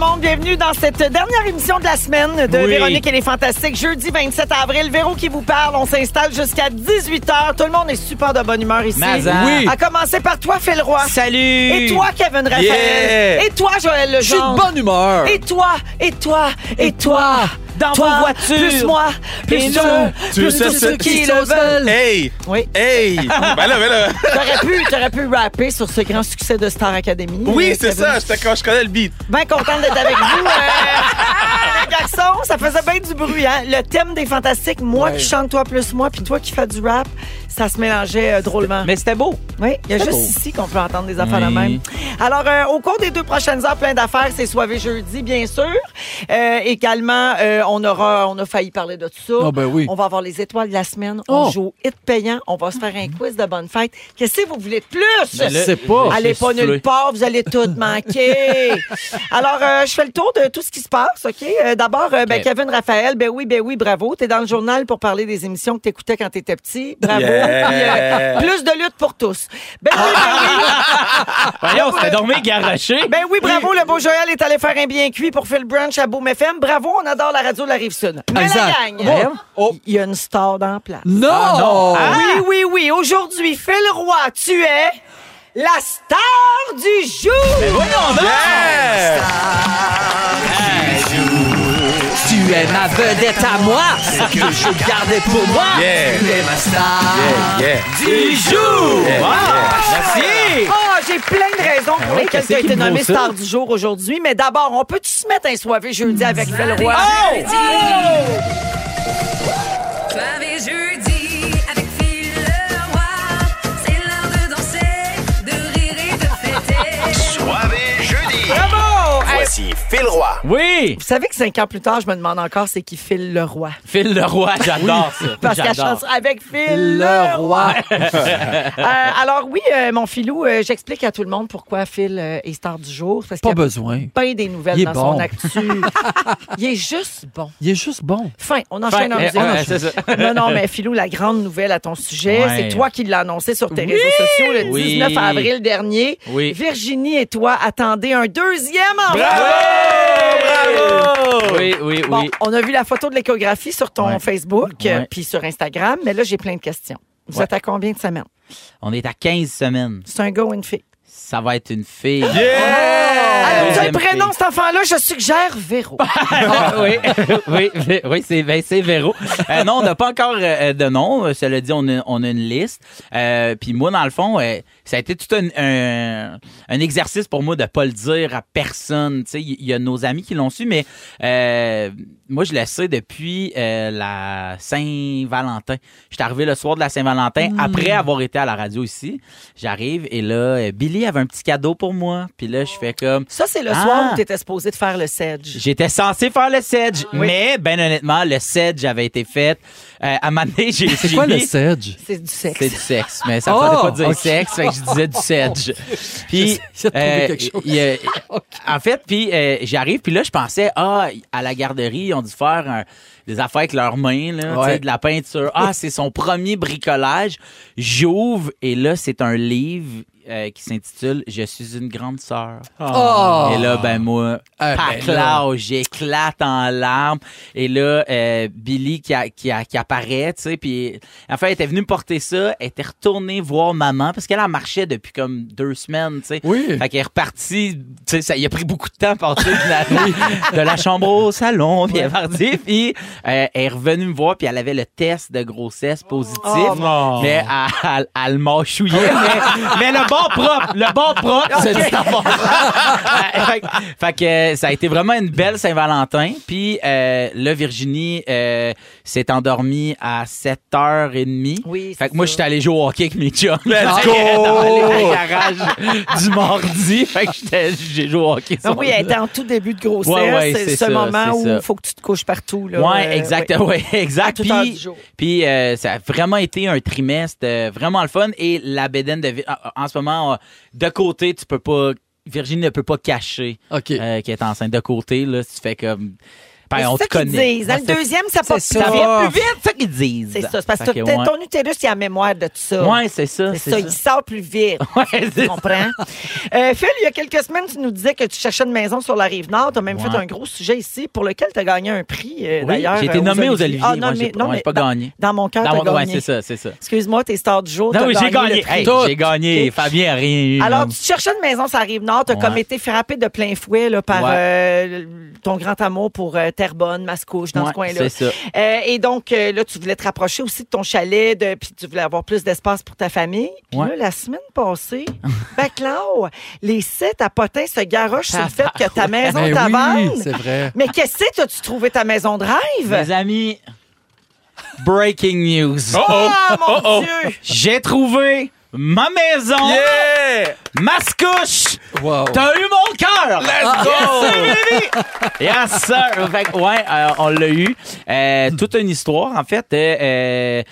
monde? Bienvenue dans cette dernière émission de la semaine de Oui. Véronique et les Fantastiques. Jeudi 27 avril, Véro qui vous parle. On s'installe jusqu'à 18h. Tout le monde est super de bonne humeur ici. Mazan. Oui. À commencer par toi, Phil Roy. Salut! Et toi, Kevin Raphaël. Yeah. Et toi, Joël Je suis de bonne humeur! Et toi, et toi, et, toi. Dans toi, vos voitures. Plus moi, plus eux, plus tous ce ceux qui le veulent. Hey! Oui. Hey! ben là, ben là. T'aurais pu, t'aurais pu rapper sur ce grand succès de Star Academy. Oui, euh, c'est ça. Quand je connais le beat. Bien contente d'être avec vous. euh, les garçons, ça faisait bien du bruit. Hein? Le thème des fantastiques, moi qui chante, toi plus moi, puis toi qui fais du rap, ça se mélangeait euh, drôlement. Mais c'était beau. oui, il y a juste beau. ici qu'on peut entendre des affaires de même. Alors, euh, au cours des deux prochaines heures, plein d'affaires, c'est soivé jeudi, bien sûr. Euh, également, euh, on aura, on a failli parler de tout ça. Ah, ben oui. On va avoir les étoiles de la semaine. On Oh. joue au hit payant. On va se faire un quiz de bonne fête. Qu'est-ce que vous voulez de plus? Je sais pas. Allez pas nulle part, vous allez tout manquer. Alors, euh, je fais le tour de tout ce qui se passe, OK? Euh, D'abord, euh, ben, Ok. Kevin Raphaël, ben oui, ben oui, bravo. T'es dans le journal pour parler des émissions que t'écoutais quand t'étais petit. Bravo. Puis, euh, plus de lutte pour tous. Ben oui, ben Voyons, c'était dormi garoché. oui. Ben oui, bravo. Le beau Joël est allé faire un bien cuit pour Phil Brunch à Boom FM. Bravo, on adore la radio de la Rive-Sud. Mais Exact. la gang, Oh. il y a une star dans la place. Non! Oui, oui, oui. Aujourd'hui, Phil Roy, tu es la star du jour. Voyons donc! Yeah! Tu es ma vedette à moi! Que je gardais pour moi! Yeah! Tu es ma star! Yeah, yeah. Du jour! Yeah, Wow! yeah. Merci! Ah, j'ai plein de raisons pour lesquelles tu as été nommé ça? star du jour aujourd'hui. Mais d'abord, on peut-tu se mettre un soirée jeudi avec Phil Roy? Soirée Oui! vous savez que cinq ans plus tard, je me demande encore c'est qui Phil Leroy. Phil Leroy, j'adore ça. Parce qu'elle chante avec Phil Leroy. Euh, alors oui, euh, mon filou, euh, j'explique à tout le monde pourquoi Phil euh, est star du jour. Parce Pas qu'il y a besoin. plein des nouvelles Il est dans bon. son actu. Il est juste bon. Il est juste bon. Fin, on enchaîne en Ouais, musique. Non, non, mais Philou, la grande nouvelle à ton sujet, Ouais. c'est toi qui l'as annoncé sur tes réseaux sociaux le Oui. 19 avril dernier. Oui. Virginie et toi attendez un deuxième enfant. Bravo! Oui, oui, Bon, oui. on a vu la photo de l'échographie sur ton Ouais. Facebook, euh, Ouais. puis sur Instagram, mais là, j'ai plein de questions. Vous Ouais. êtes à combien de semaines? On est à 15 semaines. C'est un gars ou une fille? Ça va être une fille. Alors, vous avez Deuxième le prénom, cet enfant-là, je suggère Véro. Ah, oui, oui, oui, oui, c'est ben, Véro. Euh, non, on n'a pas encore euh, de nom. Cela dit, on a, on a une liste. Euh, Puis moi, dans le fond, euh, ça a été tout un, un, un exercice pour moi de pas le dire à personne. Tu sais, il y, a nos amis qui l'ont su, mais euh, moi, je le sais depuis euh, la Saint-Valentin. J'étais arrivé le soir de la Saint-Valentin après avoir été à la radio ici. J'arrive et là, euh, Billy avait un petit cadeau pour moi. Puis là, je fais comme... Ça, c'est le Ah. soir où tu étais supposé de faire le sedge. J'étais censé faire le sedge, mais ben honnêtement, le sedge avait été fait. Euh, à un moment donné, j'ai C'est quoi le sedge? C'est du sexe. C'est du sexe, mais ça ne Oh, fallait pas dire ok. sexe, fait que je disais du sedge. Puis, euh, il en fait, puis euh, j'arrive, puis là, je pensais, ah, à la garderie, ils ont dû faire un- des affaires avec leurs mains, là, Ouais. de la peinture. Ah, c'est son premier bricolage. J'ouvre, et là, c'est un livre euh, qui s'intitule Je suis une grande sœur. Oh! Et là, ben moi, Ah, ben paclao, là. j'éclate en larmes. Et là, euh, Billy qui, a- qui, a- qui apparaît, tu sais, puis en fait, elle était venue me porter ça, elle était retournée voir maman, parce qu'elle en marchait depuis comme deux semaines, tu sais. Oui. Fait qu'elle est repartie, tu sais, ça, il a pris beaucoup de temps à partir de la, de la chambre au salon, puis elle est partie, puis euh, elle est revenue me voir, puis elle avait le test de grossesse positif, Oh, mais elle, elle, elle m'a chouillé, mais, mais le bon bar propre. Le bar propre, c'est du tabac. fait, que- fait que euh, ça a été vraiment une belle Saint-Valentin. Puis euh, là, Virginie euh, s'est endormie à 7h30. Oui, Fait que moi, ça. j'étais allé jouer au hockey avec mes chums. Let's go! Dans les garages du mardi. Fait que j'étais- j'ai joué au hockey. ce Ah oui, elle était en tout début de grossesse. Ouais, ouais, c'est c'est ce ça, moment c'est où ça. il faut que tu te couches partout. Là. Ouais, Euh, exact, ouais. ouais, exact. À toute heure Puis, du jour. puis euh, ça a vraiment été un trimestre euh, vraiment le fun et la bédaine de Vi- en en ce moment euh, de côté, tu peux pas Virginie ne peut pas cacher OK. euh, qu'elle est enceinte de côté là, si tu fais comme ben, on c'est te ça qu'ils connaît. disent. Dans Ouais, le deuxième, ça passe plus ça. vite. vient plus vite, c'est ça qu'ils disent. C'est ça. C'est parce que que, t'as- ouais. ton utérus, il a la mémoire de tout ça. Ouais, c'est ça, C'est ça, ça. il sort plus vite. Ouais, Tu comprends? Euh, Phil, il y a quelques semaines, tu nous disais que tu cherchais une maison sur la rive nord. Tu as même Ouais. fait un gros sujet ici pour lequel tu as gagné un prix, euh, Oui, d'ailleurs. j'ai été euh, nommé aux Oliviers. Ah, non, mais j'ai pas dans, gagné. Dans mon cœur, tu gagné. c'est ça, c'est ça. Excuse-moi, tes stars du jour. Non, oui, j'ai gagné j'ai gagné. Fabien rien eu. Alors, tu cherchais une maison sur la rive nord, tu as comme été frappé de plein fouet par ton grand amour pour Terrebonne, Mascouche, dans ce coin-là. c'est ça. Euh, et donc, euh, là, tu voulais te rapprocher aussi de ton chalet, de, puis tu voulais avoir plus d'espace pour ta famille. Puis Ouais. là, la semaine passée, Baclau, les sites à potins se garochent sur le fait que ta maison Ben t'avance. oui, c'est vrai. Mais qu'est-ce que c'est, as-tu trouvé ta maison de rêve? Mes amis, breaking news. Oh oh! Ah, mon Oh oh! Dieu! J'ai trouvé ma maison, Yeah! Mascouche. Wow. T'as eu mon cœur. Let's go! Yes, sir. Fait que, ouais, euh, on l'a eu. Euh, toute une histoire, en fait. Euh,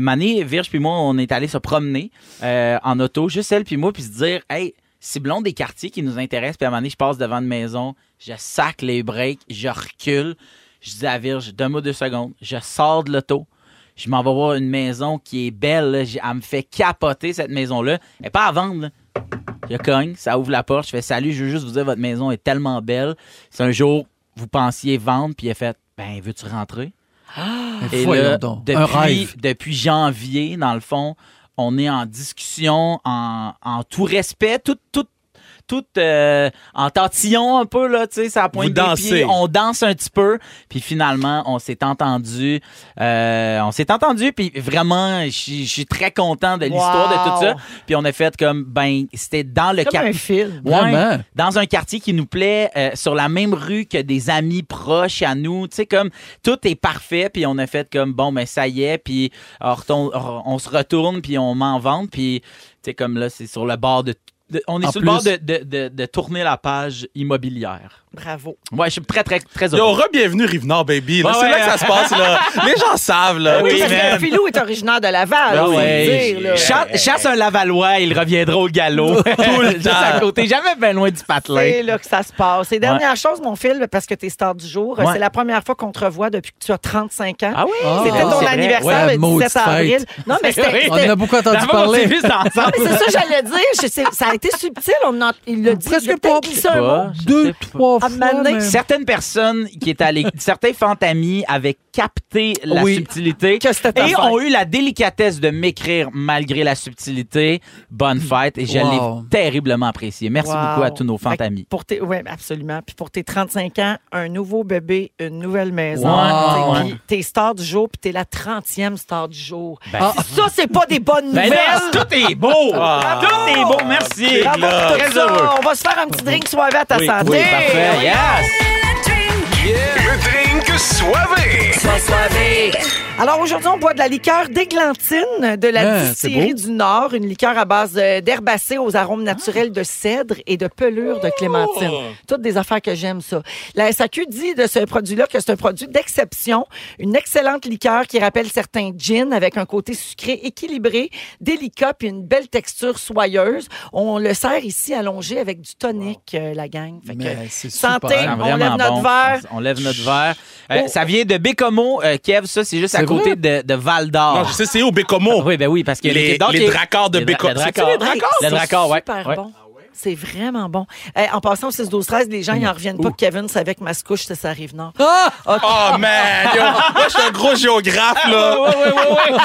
Mané, Virge puis moi, on est allés se promener en auto, juste elle puis moi, puis se dire, hey, ciblons des quartiers qui nous intéressent. Puis à un moment donné, je passe devant une maison, je sac les breaks, je recule. Je dis à Virge, donne-moi deux secondes. Je sors de l'auto. Je m'en vais voir une maison qui est belle. là. Elle me fait capoter, cette maison-là. Elle n'est pas à vendre. là. Je cogne, ça ouvre la porte, je fais salut, je veux juste vous dire votre maison est tellement belle. C'est un jour vous pensiez vendre puis a fait ben veux-tu rentrer? Mais Et là, donc. depuis Un rêve. depuis janvier dans le fond, on est en discussion en, en tout respect, tout tout tout euh, en tantillon un peu là, tu sais, ça pointe Vous des dansez. pieds, on danse un petit peu, puis finalement on s'est entendu, euh, on s'est entendu, puis vraiment, je suis- très content de l'histoire de tout ça, puis on a fait comme ben c'était dans le Comme quart- un film. Ouais, Vraiment? dans un quartier qui nous plaît, euh, sur la même rue que des amis proches à nous. Tu sais, comme tout est parfait, puis on a fait comme bon, ben ça y est, puis on, se retourne, puis on m'en vente, puis tu sais, comme là, c'est sur le bord de. On est En sur plus- le bord de, de, de, de tourner la page immobilière. Bravo. Ouais, je suis très, très, très Yo, heureux. re-bienvenue Rive-Nord, baby. Là, Ouais, c'est ouais. là que ça se passe, là. Les gens savent, là. Oui, Parce que Philou est originaire de Laval. Ah le ouais. dire, là. Chasse, chasse un Lavallois, il reviendra au galop. Tout le Juste à temps. côté, jamais bien loin du patelin. C'est là que ça se passe. Et dernière chose, mon fil, parce que t'es star du jour, Ouais. c'est la première fois qu'on te revoit depuis que tu as 35 ans. Ah oui? Ah. C'était Ah, ton vrai. anniversaire Ouais, le maudite 17 avril. Non, mais c'était. On en a beaucoup entendu parler. c'est ça que j'allais dire. Ça a été subtil. On il l'a dit. Presque pas. Deux, trois. Mané, certaines personnes qui étaient allées, certains fantamis avaient capté la Oui. subtilité et ont eu la délicatesse de m'écrire malgré la subtilité. Bonne fête et je Wow. l'ai terriblement apprécié. Merci Wow. beaucoup à tous nos fantamis. Pour tes, oui, absolument. Puis pour tes 35 ans, un nouveau bébé, une nouvelle maison. Puis t'es star du jour, puis t'es la 30e star du jour. Ben, Ah. Ça, c'est pas des bonnes Ben nouvelles. tout est beau! Ah. Tout est beau, merci! Bravo Très ça. heureux. On va se faire un petit drink soivé à ta Oui, santé. oui, parfait. Yes! Alors aujourd'hui, on boit de la liqueur d'églantine de la Ah, c'est distillerie du Nord, une liqueur à base euh, d'herbacées aux arômes naturels de cèdre et de pelure de clémentine. Toutes des affaires que j'aime ça. La SAQ dit de ce produit-là que c'est un produit d'exception, une excellente liqueur qui rappelle certains gins avec un côté sucré équilibré, délicat puis une belle texture soyeuse. On le sert ici allongé avec du tonic, euh, la gang. Fait que, Mais c'est santé, super. On lève notre bon. verre. On, on lève notre verre. Euh, Oh. Ça vient de Bécomo, euh, Kev. Ça, c'est juste à côté de, de Val d'Or. Non, je sais, c'est où, Bécomo? Oui, ben oui, parce que Les- donc, les il y a- dracars de dra- Bécomo. les C'est-tu dracars? les dracars? Le dracard, ouais. super Ouais. bon. C'est vraiment bon. Eh, en passant au 6 12 13 les gens, ils n'en reviennent pas que Kevin savait que Mascouche, c'est sa rive nord. Ah! Oh, man! Yo, moi, je suis un gros géographe, là.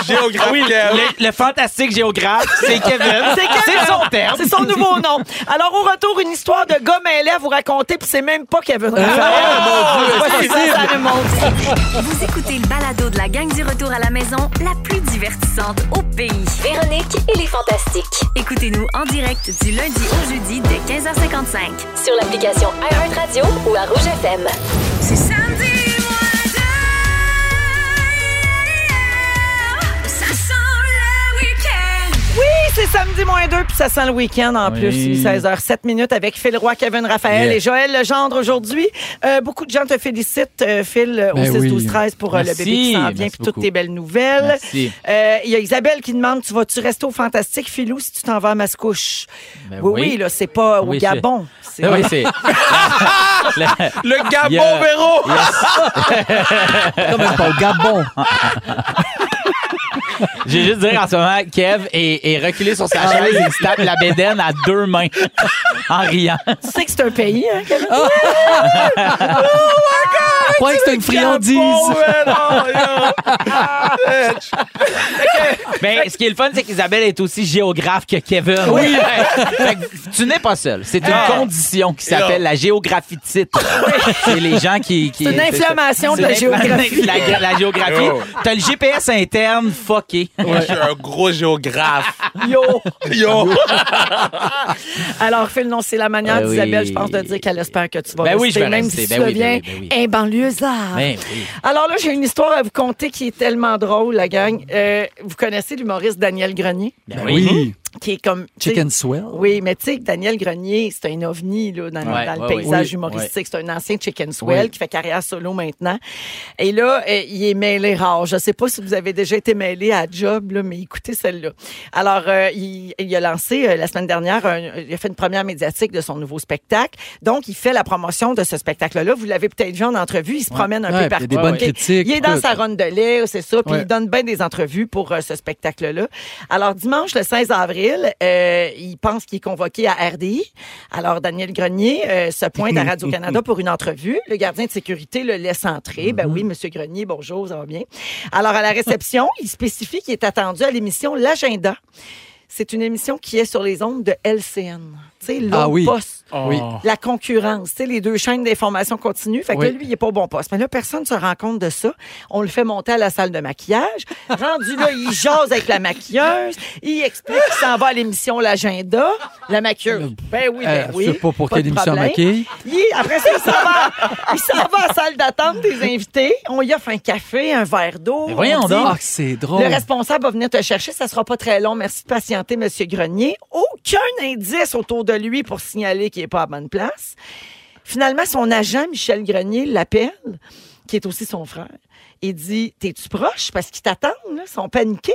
Géographe, Oui, Kev. le, le fantastique géographe, c'est Kevin. C'est Kevin. C'est son terme. C'est son nouveau nom. Alors, au retour, une histoire de gars mêlés à vous raconter, puis c'est même pas Kevin ça, ça remonte. Vous écoutez le balado de la gang du retour à la maison, la plus divertissante au pays. Véronique et les Fantastiques. Écoutez-nous en direct du lundi au jeudi dès 15h55. Sur l'application iHeartRadio ou à Rouge FM. C'est Oui, c'est samedi moins 2, puis ça sent le week-end en Oui. plus. 16h07 minutes avec Phil Roy, Kevin Raphaël Yeah. et Joël Legendre aujourd'hui. Euh, beaucoup de gens te félicitent, euh, Phil, euh, au Ben 6 oui. 12 13 pour euh, le bébé qui s'en vient, merci puis toutes tes belles nouvelles. Merci. Euh, Il y a Isabelle qui demande Tu vas-tu rester au Fantastique, Philou, si tu t'en vas à Mascouche Ben Oui, oui. oui, là, c'est pas au Gabon. C'est- Oui, c'est. Le- Le Gabon, Véro! Quand même pas au Gabon? J'ai juste dire en ce moment, Kev est, est reculé sur sa chaise et il se tape la bédaine à deux mains en riant. Tu sais que c'est un pays, hein, Kevin? Je croyais que c'était une friandise. Man, oh, yo. Mais ce qui est le fun, c'est qu'Isabelle est aussi géographe que Kevin. Oui. tu n'es pas seul. C'est une Ah. condition qui s'appelle la géographie de titre. C'est les gens qui. qui C'est une inflammation de la c'est géographie. La, la géographie. T'as le GPS interne fucké. Moi, je suis un gros géographe. Yo! Yo! Alors, Phil, non, c'est la manière Ben oui. d'Isabelle, je pense, de dire qu'elle espère que tu vas Ben oui, je vais même rester. si Ben tu oui, ben deviens oui, ben oui. un banlieusard. Ben oui. Alors là, j'ai une histoire à vous conter qui est tellement drôle, la gang. Euh, vous connaissez l'humoriste Daniel Grenier, Ben Oui. Qui est comme... Chicken swell? Oui, mais tu sais que Daniel Grenier, c'est un ovni là, dans, Ouais, dans le ouais, paysage oui. humoristique. C'est un ancien chicken swell Oui. qui fait carrière solo maintenant. Et là, euh, il est mêlé rare. Je sais pas si vous avez déjà été mêlé à job, là, mais écoutez celle-là. Alors, euh, il, il a lancé euh, la semaine dernière, un- il a fait une première médiatique de son nouveau spectacle. Donc, il fait la promotion de ce spectacle-là. Vous l'avez peut-être vu en entrevue. Il se promène un Ouais, peu il partout. a des bonnes critiques, Il est dans sa ronde de lait, c'est ça. Puis Ouais. il donne bien des entrevues pour euh, ce spectacle-là. Alors, dimanche, le 16 avril, euh, il pense qu'il est convoqué à RDI. Alors, Daniel Grenier euh, se pointe à Radio-Canada pour une entrevue. Le gardien de sécurité le laisse entrer. Ben oui, Monsieur Grenier, bonjour, ça va bien. Alors, à la réception, il spécifie qu'il est attendu à l'émission L'Agenda. C'est une émission qui est sur les ondes de LCN. Tu sais, Ah oui. poste Oui. la concurrence, tu sais, les deux chaînes d'information continue. Fait que Oui. là, lui, il est pas au bon poste. Mais là, personne ne se rend compte de ça. On le fait monter à la salle de maquillage. Rendu là, il jase avec la maquilleuse. Il explique qu'il s'en va à l'émission L'Agenda. La maquilleuse, ben oui, ben Euh, oui. je sais pas pour quelle émission maquille. Il- après ça, il s'en va, il s'en va à la salle d'attente des invités. On y offre un café, un verre d'eau. Mais voyons On dit, donc. Ah, c'est drôle. le responsable va venir te chercher, ça sera pas très long. Merci de patienter, Monsieur Grenier. Aucun indice autour de lui pour signaler qu'il est pas à bonne place. Finalement, son agent, Michel Grenier, l'appelle, qui est aussi son frère. Il dit T'es-tu proche? Parce qu'ils t'attendent, ils sont paniqués.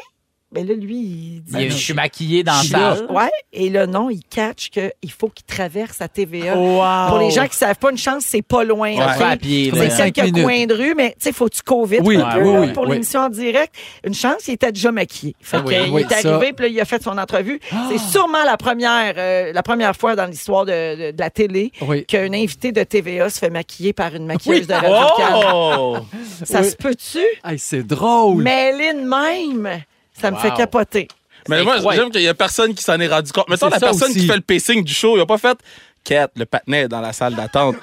Ben là, lui, il dit Je suis maquillé dans la là. salle. Ouais. Et là, non, il catch qu'il faut qu'il traverse à TVA. Wow. Pour les gens qui savent pas, une chance, c'est pas loin. Ça OK? se fait à pied, là. C'est Cinq quelques minutes. coins de rue, mais tu sais, faut que tu vite Oui, un peu, oui, là, pour oui. l'émission en direct. Une chance, il était déjà maquillé. Fait Ah il Oui, est arrivé, puis là, il a fait son entrevue. C'est sûrement la première, euh, la première fois dans l'histoire de, de- de la télé Oui. qu'un invité de TVA se fait maquiller par une maquilleuse de radio Oh! Ça Oui. se peut-tu? Hey, c'est drôle. Mêlée de même, ça me Wow. fait capoter. Mais moi, incroyable. j'aime qu'il y a personne qui s'en est rendu compte. Mettons, C'est la ça personne aussi. qui fait le pacing du show, il a pas fait Quête, le patinet est dans la salle d'attente.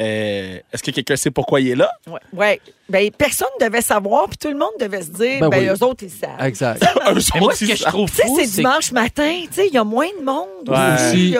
Euh, Est-ce que quelqu'un sait pourquoi il est là? Ouais. ouais. Ben, personne devait savoir, puis tout le monde devait se dire, ben, Ben oui. eux autres, ils savent. Exact. Mais moi, ce que ils je trouve Tu sais, fou, c'est dimanche matin, tu sais, il y a moins de monde Ouais. aussi.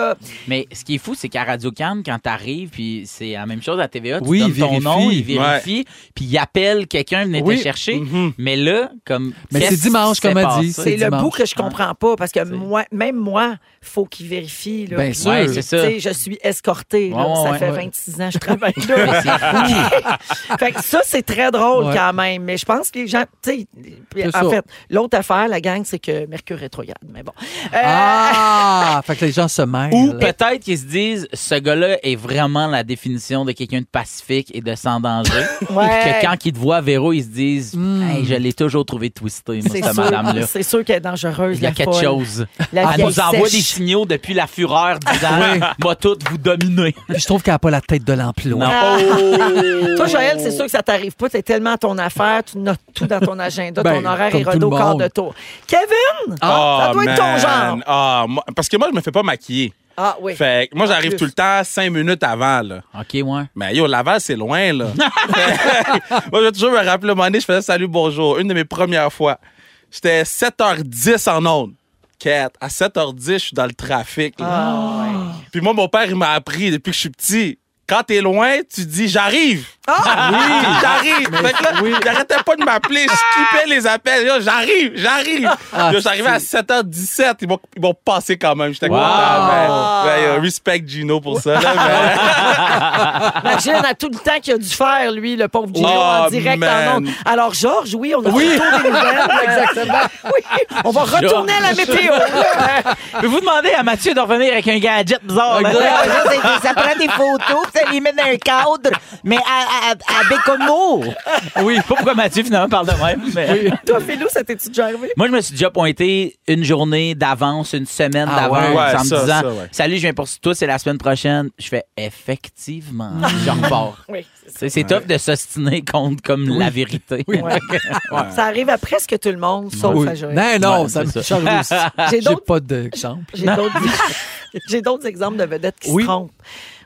Mais ce qui est fou, c'est qu'à Radio Cannes, quand t'arrives, puis c'est la même chose à TVA, tu Oui, donnes il ton vérifie. nom, il vérifie, puis il appelle quelqu'un venir Oui. te chercher. Mhm. Mais là, comme. Mais c'est dimanche, comme elle passé? dit, C'est le bout que je comprends pas, parce que moi, même moi, faut qu'il vérifie. Là, Bien sûr. Ouais, c'est sais, ça. Je suis escortée. là. Ça ouais, fait ouais. 26 ans que je travaille là. fait que ça, c'est très drôle Ouais. quand même. Mais je pense que les gens, tu sais, en ça. fait, l'autre affaire, la gang, c'est que Mercure rétrograde. Mais bon. Euh, Ah! fait que les gens se mêlent. Ou peut-être qu'ils se disent, ce gars-là est vraiment la définition de quelqu'un de pacifique et de sans danger. Ouais. que quand ils te voient, Véro, ils se disent, hey, je l'ai toujours trouvé twisté, moi, cette madame-là. c'est sûr qu'elle est dangereuse. Il y a quelque folle. chose. La Elle nous envoie sèche. des signaux depuis la fureur disant, moi, toutes vous dominer. Je trouve qu'elle n'a pas la tête de l'emploi. Non. Ah. Oh! Toi, Joël, c'est sûr que ça t'arrive pas. Tu es tellement à ton affaire, tu notes tout dans ton agenda, Ben, ton horaire comme est rodé au le quart de tour. Kevin! Ah, ça doit être ton genre. Ah, moi- parce que moi, je me fais pas maquiller. Ah oui. Fait que moi, j'arrive tout le temps cinq minutes avant, là. OK, ouais. Mais yo, Laval, c'est loin, là. moi, je vais toujours me rappeler, un moment donné, je faisais salut, bonjour. Une de mes premières fois. J'étais 7h10 en onde. Quête. À 7h10, je suis dans le trafic. là. Ah, Puis moi, mon père, il m'a appris depuis que je suis petit. Quand t'es loin, tu dis j'arrive. Ah! Oui, j'arrive. Fait que là, il arrêtait pas de m'appeler. Je skippais les appels. Yo, j'arrive, j'arrive. Ah, à 7h17. Ils m'ont, ils m'ont passé quand même. J'étais Wow. content. mais- mais, yo, respect Gino pour ça. Là, mais- Imagine à tout le temps qu'il a dû faire, lui, le pauvre Gino, Oh, en direct man. en ondes. Alors, Georges, oui, on a Oui. des nouvelles. Exactement. Oui, on va retourner à la météo. Peux-vous demander à Mathieu de revenir avec un gadget bizarre? là? Ça prend des photos, ça les met dans un cadre, mais à, à, à Bécomo. Oui, pas pourquoi Mathieu finalement parle de même. mais- Toi, Philou, ça t'es-tu déjà arrivé? Moi, je me suis déjà pointé une journée d'avance, une semaine Ah d'avance, ouais? Ouais, en me ça, disant ça, ouais. Salut, je viens pour toi, c'est la semaine prochaine. Je fais effectivement, je repars. Oui. C'est c'est tough de s'ostiner contre comme la vérité. Ouais. Ça arrive à presque tout le monde, sauf Oui. à Joël. Non, non, Ouais, ça me c'est change aussi. J'ai J'ai d'autres- pas d'exemple. J'ai d'autres j'ai d'autres exemples de vedettes qui Oui. se trompent.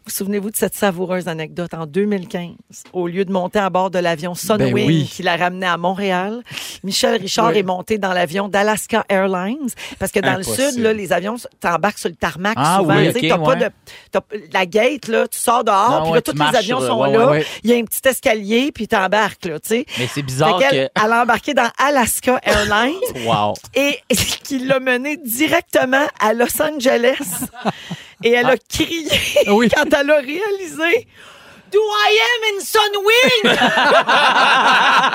Vous souvenez-vous de cette savoureuse anecdote en 2015? Au lieu de monter à bord de l'avion Sunwing Ben oui. qui l'a ramené à Montréal, Michel Richard Oui. est monté dans l'avion d'Alaska Airlines. Parce que dans le sud, là, les avions, t'embarques sur le tarmac Ah souvent. oui, t'as pas ouais. de, la gate, là, tu sors dehors, Non, puis là, tous les avions sur- sont ouais, là. Il y a un petit escalier, puis t'embarques, là, tu sais. Mais c'est Fait bizarre que. elle a embarqué dans Alaska Airlines Wow. et qui l'a mené directement à Los Angeles. Et elle a crié Oui. quand elle a réalisé Do I am in Sunwing?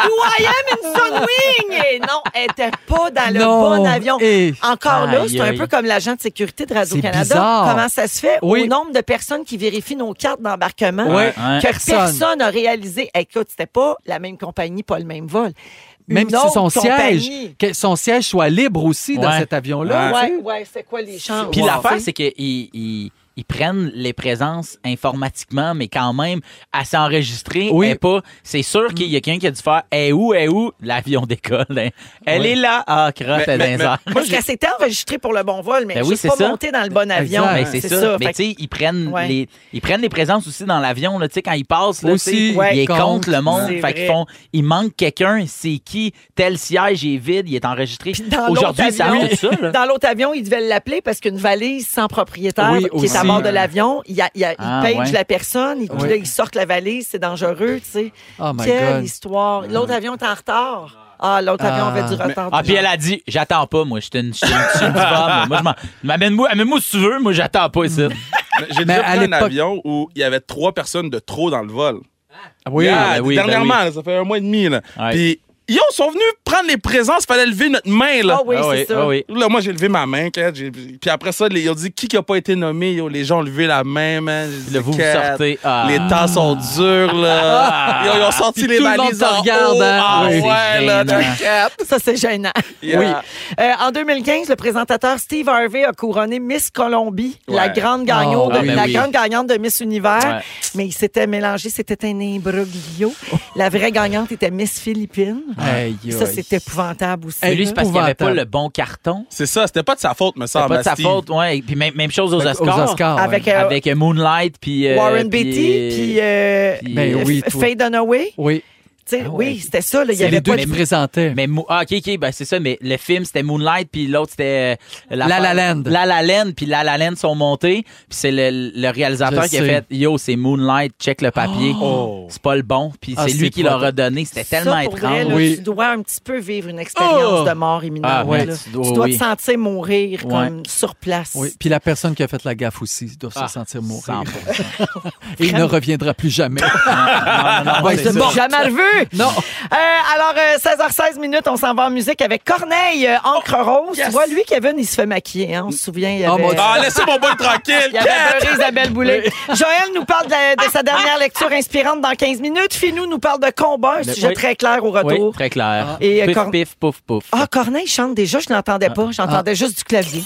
Do I am in Sunwing? Et non, elle était pas dans le Non. bon avion. Et- Encore là, c'est un aïe. peu comme l'agent de sécurité de Radio-Canada. bizarre. Comment ça se fait? Oui. Au nombre de personnes qui vérifient nos cartes d'embarquement, Oui. Que Personne. personne n'a réalisé. Écoute, c'était pas la même compagnie, pas le même vol. Même si son siège, que son siège soit libre aussi dans cet avion-là. sais. Ouais, ouais, c'est quoi les chances? Puis l'affaire, c'est qu'ils ils, prennent les présences informatiquement, mais quand même, à s'enregistrer. Oui. elle pas. C'est sûr qu'il y a quelqu'un qui a dû faire Eh où, eh où L'avion décolle. hein. Elle Oui. est là. Ah, crotte, Mais- elle est mais-. Parce qu'elle s'était enregistrée pour le bon vol, mais Ben oui, pas ça. montée dans le bon avion. Exact. Ben, c'est ça. Mais tu sais, ils prennent Ouais. les ils prennent les présences aussi dans l'avion là, tu sais quand ils passent là, Aussi, tu sais, ouais, ils compte. comptent le monde, fait qu'ils font il manque quelqu'un, c'est qui tel siège est vide, il est enregistré. Aujourd'hui, ça tout ça là. Dans l'autre avion, ils devaient l'appeler parce qu'une valise sans propriétaire qui est à aussi. bord de l'avion, il, il, y a- il Ah, page ouais. la personne, et puis Oui. là, ils sortent la valise, c'est dangereux, tu sais. Oh my Quelle God. histoire. L'autre avion est en retard. Ah, l'autre avion Ah. avait du retard. Ah, puis elle a dit, j'attends pas, moi. J'étais une, j'étais une, moi. Moi, je m'en- Amène-moi, si tu veux, moi, j'attends pas ici. J'ai Mais déjà à pris un avion où il y avait trois personnes de trop dans le vol. Oui. Yeah, ben oui, ben dernièrement, ça fait un mois et demi. Là. Ouais. Puis, ils sont venus prendre les présences, fallait lever notre main. Là. Ah oui, Ah c'est oui, ça. ah oui. Là, moi, j'ai levé ma main. J'ai- Puis après ça, les- ils ont dit qui qui a pas été nommé? Yo, les gens ont levé la main, man. J'ai dit, Là, vous vous Kat, sortez. Ah. Les temps sont durs, là. Ils, ont, ils ont sorti Puis les tout le monde valises te en regarde, haut. hein. Ah Oui, ouais, c'est là, gênant. t'inquiète. Ça, c'est gênant. Yeah. Oui. Euh, en 2015, le présentateur Steve Harvey a couronné Miss Colombie, la Ouais. grande gagnante, Ah, de, ben la oui. grande gagnante de Miss Univers. Ouais. Mais il s'était mélangé, c'était un imbroglio. La vraie gagnante était Miss Philippines. Aïe, Ça, c'est épouvantable aussi. Mais lui, c'est parce qu'il avait pas le bon carton. C'est ça, c'était pas de sa faute, me C'est semble. pas de sa Steve. faute, ouais. Puis même, même chose aux Aux Oscars. Oscars. ouais. Avec, euh, Avec euh, Moonlight, puis. euh, Warren puis, Beatty, euh, puis euh, puis, Ben oui, F- toi. Faye Dunaway. Oui. Sais, oui, c'était ça. là, Il y avait les deux qui de... présentaient. Mais ah, ok, ok, ben c'est ça, mais le film c'était Moonlight, puis l'autre c'était euh, La La Land. La La Land, puis La La Land sont montés, puis c'est le, le réalisateur Je qui a fait Yo, c'est Moonlight, check le papier. Oh. C'est pas le bon, puis Ah, c'est lui qui pas leur bon. a donné. C'était Ça, tellement pour vrai, étrange. là, Oui. Tu dois un petit peu vivre une expérience Oh! de mort imminente. Ah, ouais, tu Tu dois- oui. te sentir mourir Ouais. comme sur place. Oui, puis la personne qui a fait la gaffe aussi doit Ah, se sentir mourir. 100%. Et il ne reviendra plus jamais. non, non. Jamais revu. Non. Euh, alors, euh, 16h16 minutes, on s'en va en musique avec Corneille, euh, Encre Rose. Tu vois, lui, Kevin, il se fait maquiller. Hein, on se souvient. Il Oh, avait, mon Dieu. Ah, laissez mon boy tranquille. il y avait beurré Isabelle Boulay. Joël nous parle de, la- de sa dernière lecture inspirante dans 15 minutes. Finou nous parle de combat, un Le- sujet oui. très clair au Oui, retour. très clair. Et, euh, pif, pif, pouf, pouf. Ah, Corneille chante déjà, je l'entendais pas. J'entendais juste du clavier.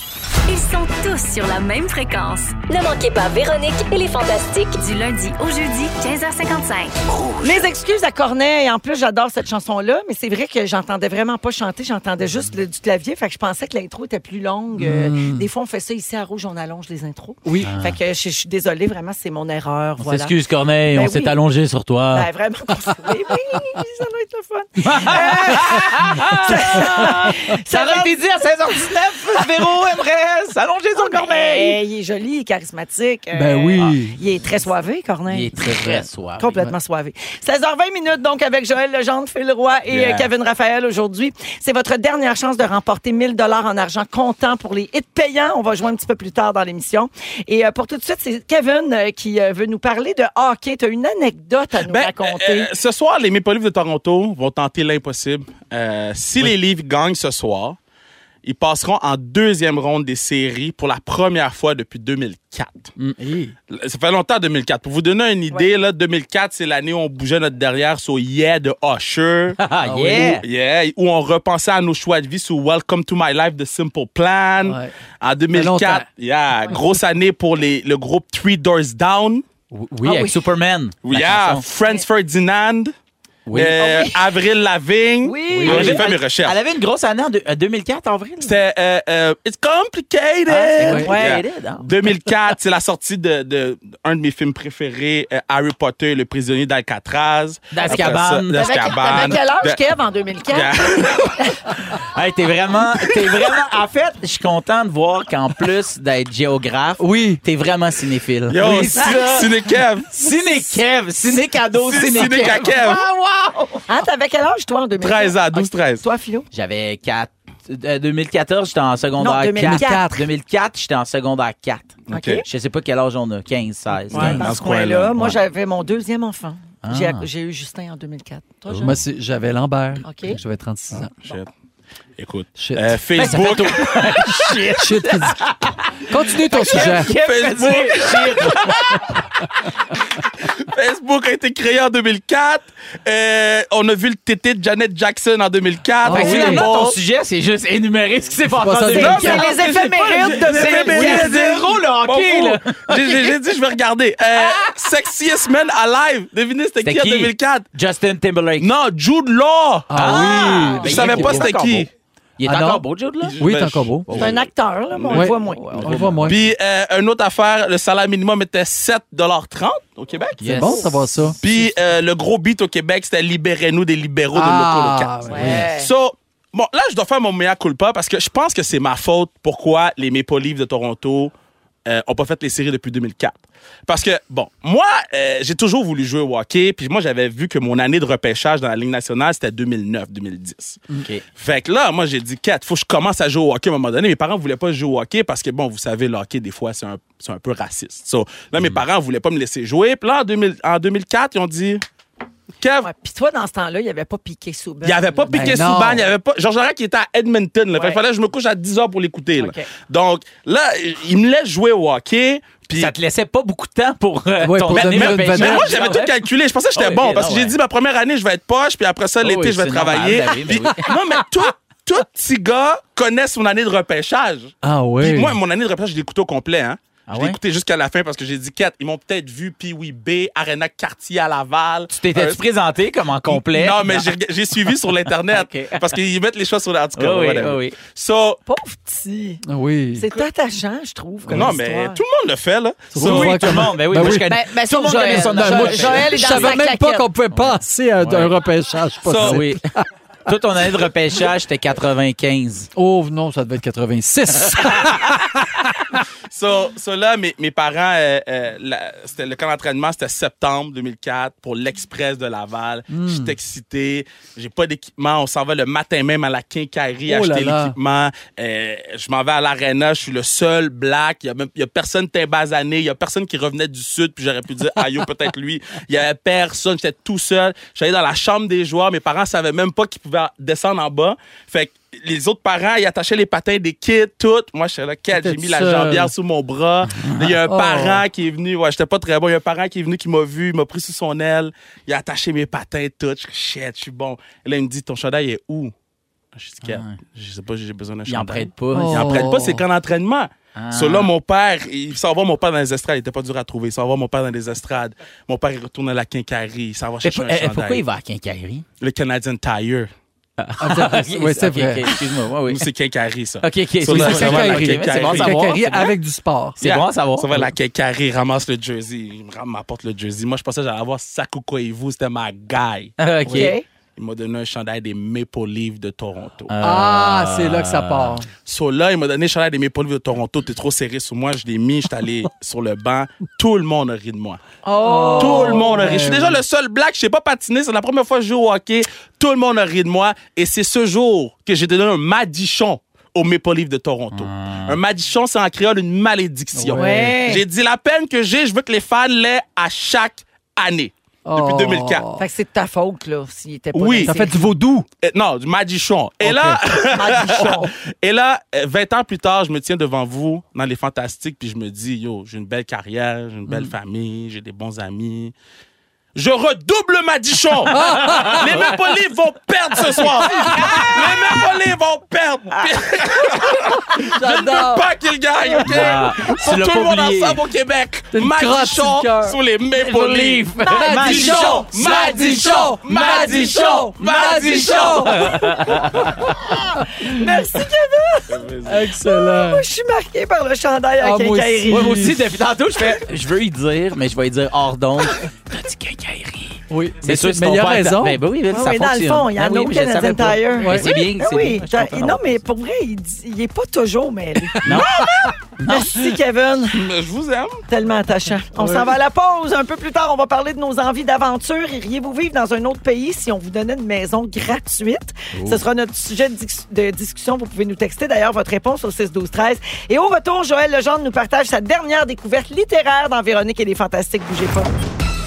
Ils sont tous sur la même fréquence. Ne manquez pas Véronique et les Fantastiques. Du lundi au jeudi, 15h55. Mes excuses à Corneille. En plus, j'adore cette chanson-là, mais c'est vrai que j'entendais vraiment pas chanter. J'entendais juste le- du clavier. Fait que je pensais que l'intro était plus longue. Euh, Des fois, on fait ça ici à Rouge, on allonge les intros. Oui. Fait que je, je suis désolée, vraiment, c'est mon erreur. On voilà. s'excuse, Corneille, Ben on s'est oui. allongé sur toi. Ben, vraiment. Oui, oui, ça doit être le fun. Euh, ça aurait été dit à 16h19, Véro aimerait s'allonger sur Corneille. Il est joli, il est charismatique. Ben oui. Il est très soivé, Corneille. Il est très soif. Complètement soivé. 16h20 minutes, donc, avec Joël Legendre, Phil Roy et Yeah. euh, Kevin Raphaël aujourd'hui. C'est votre dernière chance de remporter 1000 dollars en argent comptant pour les hits payants. On va jouer un petit peu plus tard dans l'émission. Et euh, pour tout de suite, c'est Kevin euh, qui veut nous parler de hockey. Tu as une anecdote à nous Ben, raconter? euh, ce soir, les Maple Leafs de Toronto vont tenter l'impossible. Euh, si les Leafs gagnent ce soir, ils passeront en deuxième ronde des séries pour la première fois depuis 2004. Hey. Ça fait longtemps, 2004. Pour vous donner une idée, là, 2004, c'est l'année où on bougeait notre derrière sur Yeah de Usher. Ah, yeah. Yeah, où on repensait à nos choix de vie sur Welcome to My Life de Simple Plan. Ouais. En longtemps. 2004, yeah, grosse année pour les, le groupe Three Doors Down. Oui, Ah avec oui. Superman. Yeah. Franz Ferdinand. Oui. euh, Avril Lavigne. Oui. Ah, J'ai fait mes recherches. Elle avait une grosse année en euh, 2004, en vrai. là. C'était euh, euh, It's Complicated. Ah, c'est Yeah. complicated, hein. 2004, c'est la sortie de, de un de mes films préférés, euh, Harry Potter, le prisonnier d'Alcatraz. D'Azkaban. D'Azkaban. quel âge, De- Kev, en 2004? Yeah. Hey, t'es vraiment, t'es vraiment. En fait, je suis content de voir qu'en plus d'être géographe, Oui. t'es vraiment cinéphile. Yo, Oui. Ciné-Kev. Ciné Kev, ciné cadeau, Ciné- ciné Ciné Kev. Kev. Ah, wow! Hein, t'avais quel âge, toi, en 2004? 13 ans, 12-13. Toi, Philo? J'avais 4. 2014, j'étais en secondaire Non, 2004. 4. 2004, j'étais en secondaire 4. OK. Je sais pas quel âge on a, 15, 16. Ouais, 15. dans ce coin-là. Moi, ouais. j'avais mon deuxième enfant. Ah. J'ai eu Justin en 2004. Toi, Jean? Moi, j'avais Lambert. OK. J'avais 36 ans. Shit. Écoute. Shit. Euh, Facebook. Shit, qui dit- Continue ton sujet. Facebook. Facebook a été créé en 2004. Euh, on a vu le tété de Janet Jackson en 2004. Ah Fait que oui. ton sujet, c'est juste énumérer ce qui s'est passé pas en ça, 2004. C'est les éphémérides de C'est zéro le hockey, Bon, là. bon. J'ai- dit, je vais regarder. Euh, Sexiest Man Alive. Devinez, c'était C'était qui, en qui? 2004? Justin Timberlake. Non, Jude Law. Ah, Ben, Je savais est- pas c'était qui. Il est Ah non? encore beau, Jude, là? Oui, Ben, t'es encore beau. C'est un acteur, là, mais on le voit moins. On le voit moins. Puis, euh, une autre affaire, le salaire minimum était 7,30 au Québec. C'est bon de savoir ça. Puis, euh, le gros beat au Québec, c'était Libérez-nous des libéraux Ah, de local. Ouais. So, bon, là, je dois faire mon mea culpa parce que je pense que c'est ma faute pourquoi les Maple Leafs de Toronto euh, ont pas fait les séries depuis 2004. Parce que, bon, moi, euh, j'ai toujours voulu jouer au hockey, puis moi, j'avais vu que mon année de repêchage dans la Ligue nationale, c'était 2009-2010. OK. Fait que là, moi, j'ai dit, Kat, faut que je commence à jouer au hockey à un moment donné. Mes parents voulaient pas jouer au hockey parce que, bon, vous savez, le hockey, des fois, c'est un, peu raciste. So, là, mes parents voulaient pas me laisser jouer. Puis là, en, 2000 en 2004, ils ont dit, Kev, Ouais. Puis toi, dans ce temps-là, il n'y avait pas piqué sous il n'y avait pas Ben Piqué non. Souban, il y avait pas. Georges Larac qui était à Edmonton. Là. Fait qu'il fallait que je me couche à 10 heures pour l'écouter. Donc là, il me laisse jouer au hockey. Puis Ça te laissait pas beaucoup de temps pour euh, Ouais, pour donner vedette. mais moi, j'avais tout calculé. Je pensais que j'étais Oh, bon parce que j'ai ouais. dit ma première année, je vais être poche, puis après ça, Oh, l'été, oui, je vais normal, travailler. ben oui, ben non, mais tout, tout petit gars connaît son année de repêchage. Ah oui. Puis moi, mon année de repêchage, je l'ai écouté au complet. Hein. Ah je ouais? écouté jusqu'à la fin parce que j'ai dit, Kat, ils m'ont peut-être vu Pee-Wee B, Arena Cartier à Laval. Tu t'étais-tu Euh, présenté comme en complet? Non, mais j'ai- suivi sur l'Internet parce qu'ils mettent les choses sur l'article. Oui, oui, oui, oui. So, Pauvre petit. Oui. C'est attachant, je trouve. Comme non, histoire. mais tout le monde le fait, là. So, voir tout le monde. Ben oui, Ben moi, oui. je connais. Ben, ben, tout le monde connaît son Joël est Je savais sa même pas qu'on pouvait passer à un repêchage. Pas Ça, ça. Toi, ton année de repêchage, c'était 95. Oh non, ça devait être 86. So, so là, mes, mes parents, euh, euh, la- c'était le camp d'entraînement, c'était septembre 2004 pour l'Express de Laval. Hmm. J'étais excité. J'ai pas d'équipement. On s'en va le matin même à la quincaillerie Oh acheter là. l'équipement. Euh, je m'en vais à l'aréna. Je suis le seul black. Il y a même, il y a personne timbasané. Il y a personne qui revenait du sud. Puis j'aurais pu dire, ah yo, peut-être lui. Il y avait personne. J'étais tout seul. J'allais dans la chambre des joueurs. Mes parents savaient même pas qu'ils pouvaient descendre en bas. Fait que les autres parents, ils attachaient les patins des kids, tout. Moi, j'étais là, quel, j'ai mis la jambière sous mon bras. Il y a un Oh. parent qui est venu. Ouais, j'étais pas très bon. Il y a un parent qui est venu, qui m'a vu, il m'a pris sous son aile. Il a attaché mes patins, tout. Je shit, je suis bon. Et là, il me dit, ton chandail est où? Je dis, Quel? je sais pas, j'ai besoin d'un Il en chandail. prête pas. Oh. Il en prête pas, c'est qu'en entraînement. Ah. So là, mon père, il s'en va, mon père dans les estrades. Il était pas dur à trouver. Il s'en va, mon père dans les estrades. Mon père, il retourne à la quincaillerie. Il s'en va chercher un euh, chandail. pourquoi il va à Quincaillerie? Le Canadian Tire. Oui, c'est vrai. ok, Excuse-moi. ouais, oui. Nous, c'est quincaillerie, ça. OK, OK. Sur oui, c'est bon à savoir. Bon. avec du sport. C'est bon à savoir. Ça va, la il ramasse le jersey. Il m'apporte le jersey. Moi, je pensais que j'allais avoir Sakuko et vous. C'était ma guy. Ah, OK. Il m'a donné un chandail des Maple Leafs de Toronto. Ah, c'est là que ça part. So là, il m'a donné le chandail des Maple Leafs de Toronto. T'es trop serré sur moi. Je l'ai mis. J'étais allé sur le banc. Tout le monde a ri de moi. Oh! Tout le monde a ri. Je suis déjà le seul black. Je sais pas patiner. C'est la première fois que je joue au hockey. Tout le monde a ri de moi. Et c'est ce jour que j'ai donné un madichon au Maple Leafs de Toronto. Un madichon, c'est en créole une malédiction. Ouais. J'ai dit la peine que j'ai, je veux que les fans l'aient à chaque année. Depuis Oh. 2004. Fait que c'est de ta faute, là, s'il était pas Oui. les fait du vaudou. Euh, non, du madichon. Et là, Madichon. et là, euh, 20 ans plus tard, je me tiens devant vous dans les fantastiques, puis je me dis, yo, j'ai une belle carrière, j'ai une belle famille, j'ai des bons amis. Je redouble ma dichon. les Maple Leafs vont perdre ce soir. les Maple Leafs vont perdre. je ne veux pas qu'ils gagnent, OK? Ah, l'as tout le monde ensemble au Québec. Le cœur. sous les Maple Leafs. Leaf. Madichon, Madichon, Madichon, Madichon. Merci, Kevin! Excellent. Moi, je suis marqué par le chandail à Ah, moi quincaillerie. Moi aussi, depuis tantôt, je fais. Je veux y dire, mais je vais y dire hors d'onde. T'as dit quincaillerie. Oui, C'est sûr, mais il a père- raison. Ben, ben oui, ben, Ah ça oui, dans le fond, il y en Ben a oui, au mais je le Canadian. Tire. Ben, c'est bien, c'est oui, non, mais pour vrai, il, dit- il est pas toujours mêlé. Non. Merci, Kevin. Je vous aime. Tellement attachant. On s'en va à la pause. Un peu plus tard, on va parler de nos envies d'aventure. Iriez-vous vivre dans un autre pays si on vous donnait une maison gratuite? Ce sera notre sujet de, dis- de discussion. Vous pouvez nous texter d'ailleurs votre réponse au 6 12 13 Et au retour, Joël Legendre nous partage sa dernière découverte littéraire dans Véronique et les Fantastiques. Bougez pas.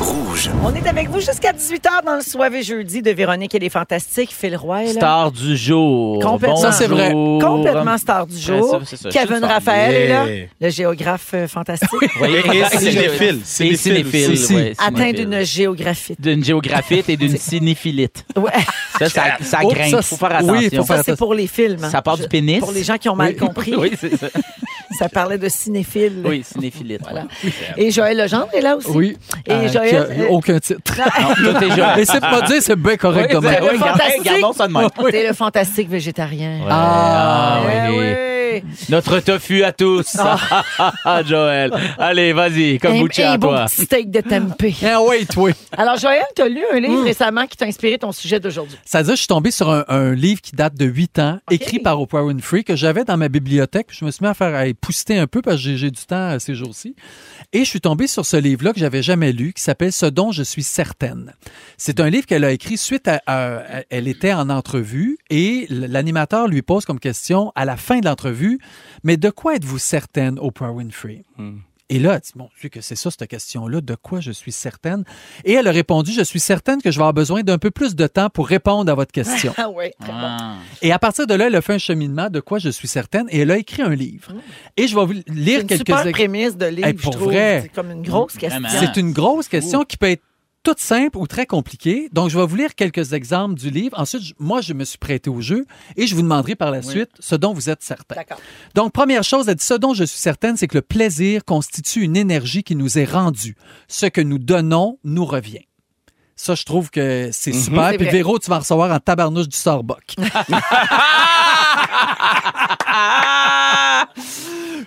Rouge. On est avec vous jusqu'à 18h dans le soirée jeudi de Véronique et les Fantastiques. Phil Roy là. Star du jour. Complètement. Ça, c'est vrai. Complètement star du jour. Ouais, ça, c'est ça. Je suis Kevin Raphaël est là, le géographe euh, fantastique. Oui, Et cinéphile. Et Cinéphile cinéphile. aussi. ouais, atteint d'une géographie. D'une géographite et d'une cinéphilite. Ouais. Ça, ça, ça grimpe. ça, faut faire c'est- attention. oui, faut Ça, c'est pour les films. hein. Ça part du pénis? Pour les gens qui ont mal compris, Oui, c'est ça. ça parlait de cinéphile. Oui, cinéphilite. Voilà. Et Joël Legendre est là aussi. Oui. Et Euh, Joël, qui a euh, aucun titre. Non, tout est jeune. Et c'est pas dire, c'est bien correct Oui, comme c'est- le oui, gardons- fantastique. Gardons ça de même. C'est le fantastique végétarien. Ah, oui. Oui. Notre tofu à tous. Ah, Joël. Allez, vas-y, comme Un, Boucher un toi. petit steak de tempeh. Ah oui, toi. Alors, Joël, tu as lu un livre récemment qui t'a inspiré ton sujet d'aujourd'hui. C'est-à-dire, je suis tombé sur un, un livre qui date de 8 ans, écrit par Oprah Winfrey, que j'avais dans ma bibliothèque. Je me suis mis à faire à pousser un peu parce que j'ai- du temps ces jours-ci. Et je suis tombé sur ce livre-là que j'avais jamais lu, qui s'appelle Ce dont je suis certaine. C'est un livre qu'elle a écrit suite à, à- à- Elle était en entrevue et l'animateur lui pose comme question à la fin de l'entrevue Mais de quoi êtes-vous certaine, Oprah Winfrey? Et là, elle dit, bon, Dieu, que c'est ça, cette question-là, de quoi je suis certaine? Et elle a répondu, je suis certaine que je vais avoir besoin d'un peu plus de temps pour répondre à votre question. Ah oui, très bon. Ah. Et à partir de là, elle a fait un cheminement de quoi je suis certaine et elle a écrit un livre. Et je vais vous C'est lire une quelques ex- prémisse de livre, Hey, pour je trouve. vrai. C'est comme une grosse question. Vraiment. C'est une grosse question qui peut être toutes simples ou très compliquées. Donc, je vais vous lire quelques exemples du livre. Ensuite, je- moi, je me suis prêté au jeu et je vous demanderai par la suite ce dont vous êtes certain. D'accord. Donc, première chose, elle dit, ce dont je suis certaine, c'est que le plaisir constitue une énergie qui nous est rendue. Ce que nous donnons nous revient. Ça, je trouve que c'est super. C'est Puis vrai. Véro, tu vas recevoir en tabarnouche du Starbucks.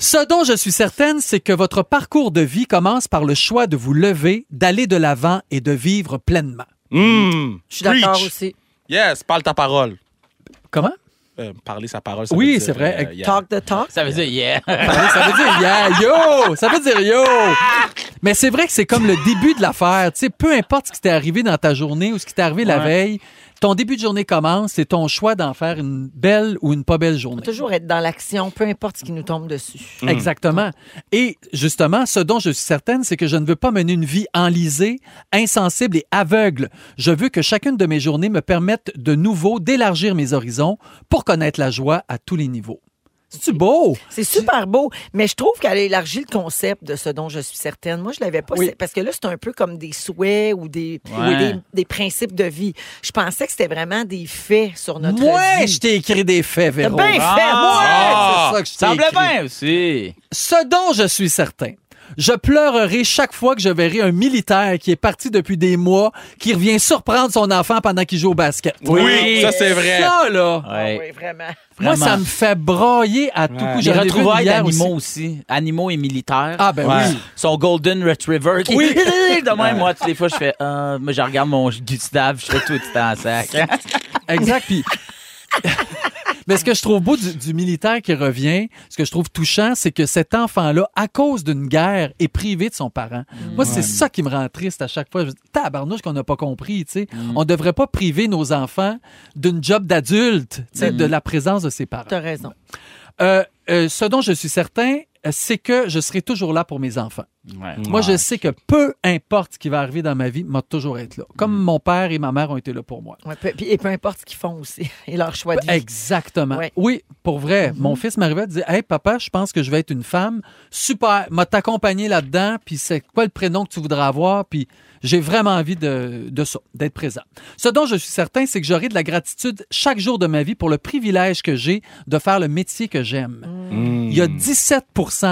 Ce dont je suis certaine, c'est que votre parcours de vie commence par le choix de vous lever, d'aller de l'avant et de vivre pleinement. Mmh. Je suis d'accord Preach. aussi. Yes, parle ta parole. Comment? Euh, parler sa parole, ça Oui, veut dire, c'est vrai. euh, yeah. Talk the talk? Ça veut dire yeah. ça veut dire yeah, yo! Ça veut dire yo! Mais c'est vrai que c'est comme le début de l'affaire. Tu sais, peu importe ce qui t'est arrivé dans ta journée ou ce qui t'est arrivé la veille, ton début de journée commence, c'est ton choix d'en faire une belle ou une pas belle journée. toujours être dans l'action, peu importe ce qui nous tombe dessus. Exactement. Et justement, ce dont je suis certaine, c'est que je ne veux pas mener une vie enlisée, insensible et aveugle. Je veux que chacune de mes journées me permette de nouveau d'élargir mes horizons pour connaître la joie à tous les niveaux. C'est-tu beau? C'est super beau, mais je trouve qu'elle a élargi le concept de ce dont je suis certaine. Moi, je l'avais pas, Oui. c'est- parce que là, c'est un peu comme des souhaits ou des, Ouais. ou des, des principes de vie. Je pensais que c'était vraiment des faits sur notre vie. je t'ai écrit des faits, T'as Véro. bien fait, Ah! moi! C'est ça que je t'ai Semblait écrit. bien aussi. Ce dont je suis certain. Je pleurerai chaque fois que je verrai un militaire qui est parti depuis des mois, qui revient surprendre son enfant pendant qu'il joue au basket. Oui, ça c'est vrai. Ça, là, Ah oui, vraiment. moi, Vraiment. ça me fait brailler à tout coup. Les J'en ai vu retrouvailles hier d'animaux aussi. aussi. Animaux et militaires. Ah, ben Ouais. oui. Son Golden Retriever. Qui... Oui. de même, moi, toutes les fois, je fais, euh, moi, je regarde mon Gustave, je fais tout le temps en sac. Exact. Puis. Mais ce que je trouve beau du, du militaire qui revient, ce que je trouve touchant, c'est que cet enfant-là, à cause d'une guerre, est privé de son parent. Moi, c'est ça qui me rend triste à chaque fois. Je dis, tabarnouche qu'on n'a pas compris, tu sais. On devrait pas priver nos enfants d'une job d'adulte, tu sais, de la présence de ses parents. T'as raison. Euh, euh, ce dont je suis certain, c'est que je serai toujours là pour mes enfants. Ouais. Moi, je sais que peu importe ce qui va arriver dans ma vie, m'a toujours être là. Comme Mm. mon père et ma mère ont été là pour moi. Ouais, peu- puis- et peu importe ce qu'ils font aussi, et leur choix de vie. Exactement. Ouais. Oui, pour vrai. Mon fils m'arrivait à dire Hey, papa, je pense que je vais être une femme. Super. M'a t'accompagner là-dedans. Puis c'est quoi le prénom que tu voudras avoir? Puis j'ai vraiment envie de, de ça, d'être présent. Ce dont je suis certain, c'est que j'aurai de la gratitude chaque jour de ma vie pour le privilège que j'ai de faire le métier que j'aime. Il y a 17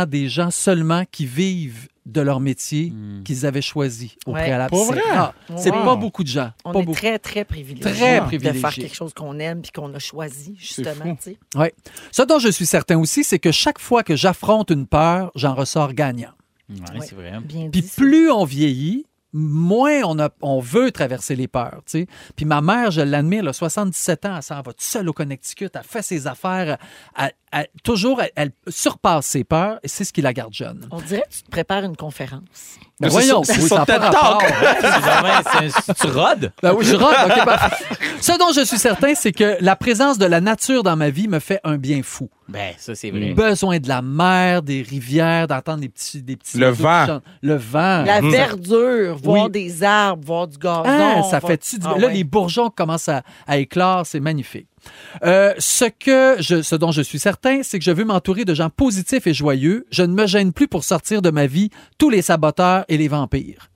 des gens seulement qui vivent de leur métier qu'ils avaient choisi au Ouais. préalable. Pour C'est vrai? rare. C'est Wow. pas beaucoup de gens. On pas est beaucoup. très, très privilégiés. Très De privilégiés. faire quelque chose qu'on aime puis qu'on a choisi, justement. Ouais. Ce dont je suis certain aussi, c'est que chaque fois que j'affronte une peur, j'en ressors gagnant. Ouais, c'est vrai. Bien Puis plus on vieillit, moins on, a, on veut traverser les peurs. tu sais. Puis ma mère, je l'admire, elle a 77 ans, elle s'en va toute seule au Connecticut, elle fait ses affaires, elle- elle- toujours elle, elle surpasse ses peurs et c'est ce qui la garde jeune. On dirait que tu te prépares une conférence. Ben c'est voyons, c'est oui, tu rodes? Ben oui, je. OK, parfait. Ce dont je suis certain, c'est que la présence de la nature dans ma vie me fait un bien fou. Ben, ça, c'est vrai. Besoin de la mer, des rivières, d'entendre des petits, des petits Le vent. Le vent. La verdure, voir. Oui. des arbres, voir du gazon. Ah, ça voir- fait-tu du- Ah Là, ouais. les bourgeons commencent à, à éclore, c'est magnifique. Euh, ce, que je, ce dont je suis certain, c'est que je veux m'entourer de gens positifs et joyeux. Je ne me gêne plus pour sortir de ma vie tous les saboteurs et les vampires.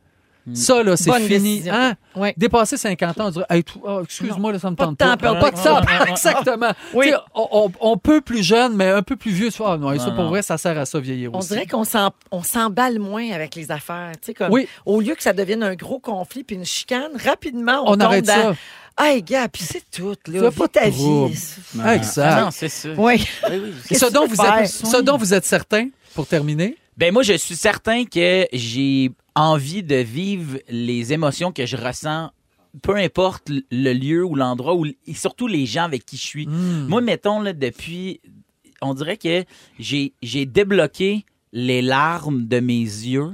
Ça, là, c'est fini. Hein? Ouais. Dépasser 50 ans, on dirait, Hey, oh, excuse-moi, là, ça me Pas de tente temps pas. Pas de temps. Exactement. Oui. On, on- on peut plus jeune, mais un peu plus vieux. vois, Ah, non, ça, Non, pour non. vrai, ça sert à ça, vieillir On aussi. dirait qu'on on s'emballe moins avec les affaires. Comme, Oui. Au lieu que ça devienne un gros conflit puis une chicane, rapidement, on, On tombe arrête dans... ça. Hey, gars, puis c'est tout. Là. Vis pas ta trouble. vie. Ah Exact. non, c'est ça. Oui. Oui, oui. Et ce dont, vous êtes, ce dont vous êtes certain, pour terminer, Ben moi, je suis certain que j'ai envie de vivre les émotions que je ressens, peu importe le lieu ou l'endroit, ou et surtout les gens avec qui je suis. Hmm. Moi, mettons, là, depuis, on dirait que j'ai j'ai débloqué les larmes de mes yeux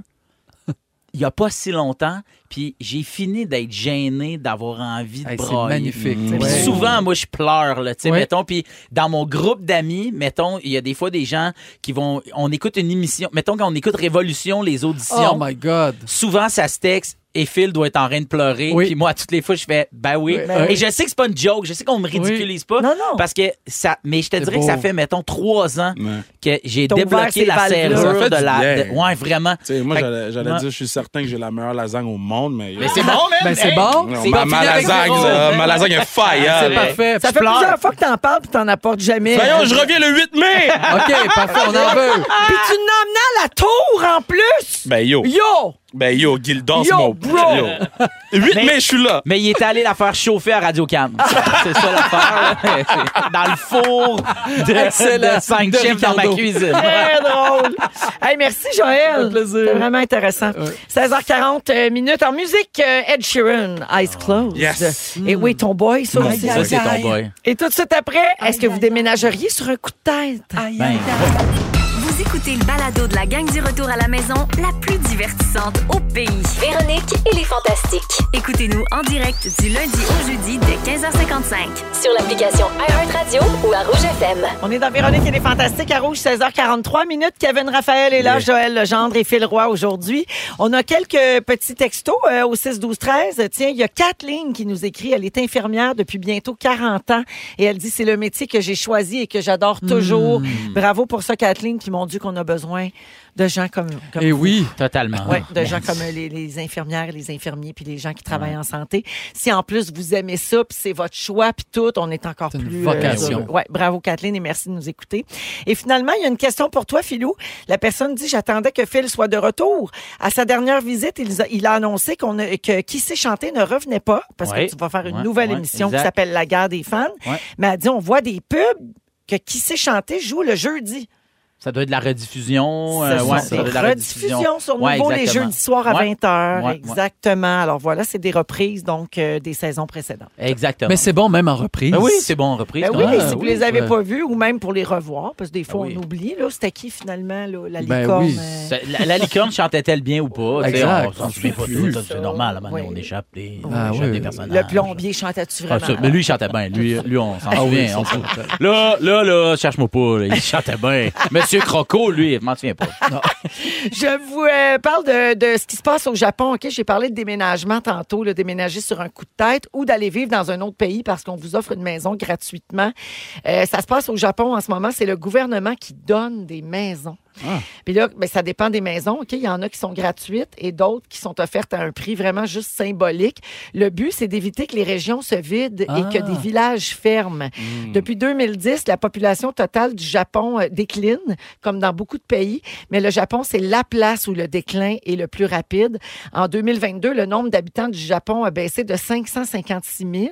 il y a pas si longtemps, puis j'ai fini d'être gêné d'avoir envie de Hey, c'est brailler. magnifique. Puis Ouais. souvent, moi, je pleure, là, tu sais, Ouais. mettons, puis dans mon groupe d'amis, mettons, il y a des fois des gens qui vont, on écoute une émission, mettons qu'on écoute Révolution, les auditions, Oh my God. souvent ça se texte et Phil doit être en train de pleurer, Oui. puis moi, toutes les fois, je fais, ben oui, Oui. Et je sais que c'est pas une joke, je sais qu'on me ridiculise pas, Non, non. parce que ça, mais je te dirais que ça fait, mettons, trois ans que j'ai débloqué la serrure de la, de- ouais, vraiment. Tu sais, moi, j'allais dire, je suis certain que j'ai la meilleure lasagne au monde. Monde, mais. Mais c'est bon, même. Ben, c'est bon. C'est ma, bon, ma lasagne, zéro. là, ma lasagne est fire. C'est parfait. Ça fait pleures. plusieurs fois que t'en parles puis t'en apportes jamais. Voyons, je reviens le 8 mai! OK, parfait, on en veut. Puis tu l'emmenais à la tour en plus! ben yo, Yo! Ben yo, Gildan, c'est Yo, mon bro. Yo. 8 Mais- mai, je suis là. Mais il est allé la faire chauffer à Radio Cam. C'est ça l'affaire. là. C'est Dans le four de, Excellent. de 5 De chiffres dans ma Ricardo. cuisine. Très drôle. Hey, merci, Joël. Un plaisir. C'est vraiment intéressant. 16h40 euh, minutes en musique. euh, Ed Sheeran, Eyes Closed. Yes. Et oui, ton boy, ça aussi. Ça, c'est ton boy. Et tout de suite après, est-ce que vous déménageriez sur un coup de tête? Ben, Vous écoutez le balado de la gang du retour à la maison, la plus divertissante au pays. Véronique et les Fantastiques. Écoutez-nous en direct du lundi au jeudi dès 15h55. Sur l'application iHeartRadio ou à Rouge FM. On est dans Véronique et les Fantastiques à Rouge, 16h43 minutes. Kevin Raphaël est là, Joël Legendre et Phil Roy aujourd'hui. On a quelques petits textos euh, au 6 12 13. Tiens, il y a Kathleen qui nous écrit. Elle est infirmière depuis bientôt 40 ans et elle dit c'est le métier que j'ai choisi et que j'adore toujours. Bravo pour ça, Kathleen, puis mon Dieu qu'on a besoin de gens comme, comme Et vous. oui. totalement. Ouais, de gens comme euh, les, les infirmières, les infirmiers, puis les gens qui travaillent en santé. Si en plus vous aimez ça, puis c'est votre choix, puis tout, on est encore une plus vocation. heureux. ouais, bravo Kathleen et merci de nous écouter. Et finalement, il y a une question pour toi, Philou. La personne dit j'attendais que Phil soit de retour. À sa dernière visite, il a, il a annoncé qu'on a- que qui sait chanter ne revenait pas parce Ouais. que tu vas faire une nouvelle émission qui s'appelle La Guerre des fans. Mais elle dit on voit des pubs que qui sait chanter joue le jeudi. Ça doit être de la rediffusion. Euh, ouais, des ça doit être de la rediffusions sur Ouais, nouveau les jeudis soirs à Ouais. 20h. Ouais, ouais. Exactement. Alors voilà, c'est des reprises donc euh, des saisons précédentes. Exactement. Mais c'est bon même en reprise. Ben oui, c'est bon, reprise. Ben oui, si vous oui, les avez pas vus ou même pour les revoir, parce que des fois Ah oui. on oublie, là, c'était qui finalement, là, la Ben licorne? oui. euh, La, la licorne chantait-elle bien ou pas? Exact. On s'en souvient pas Plus. tout. C'est normal. On échappe des, Ah on échappe oui. des personnages. Le plombier chantait-tu Ah, vraiment? mais lui, il chantait bien. Lui, lui on s'en Ah souvient. on. Là, là, là, cherche-moi pas. il chantait bien. Monsieur Croco, lui, je m'en souviens pas. Je vous euh, parle de, de ce qui se passe au Japon. J'ai parlé de déménagement tantôt, là, déménager sur un coup de tête ou d'aller vivre dans un autre pays parce qu'on vous offre une maison gratuitement. Euh, ça se passe au Japon en ce moment. C'est le gouvernement qui donne des maisons. Puis là, ben, ça dépend des maisons. OK? Il y en a qui sont gratuites et d'autres qui sont offertes à un prix vraiment juste symbolique. Le but, c'est d'éviter que les régions se vident et Ah. que des villages ferment. Depuis 2010, la population totale du Japon euh, décline, comme dans beaucoup de pays, mais le Japon, c'est la place où le déclin est le plus rapide. En 2022, le nombre d'habitants du Japon a baissé de 556 000.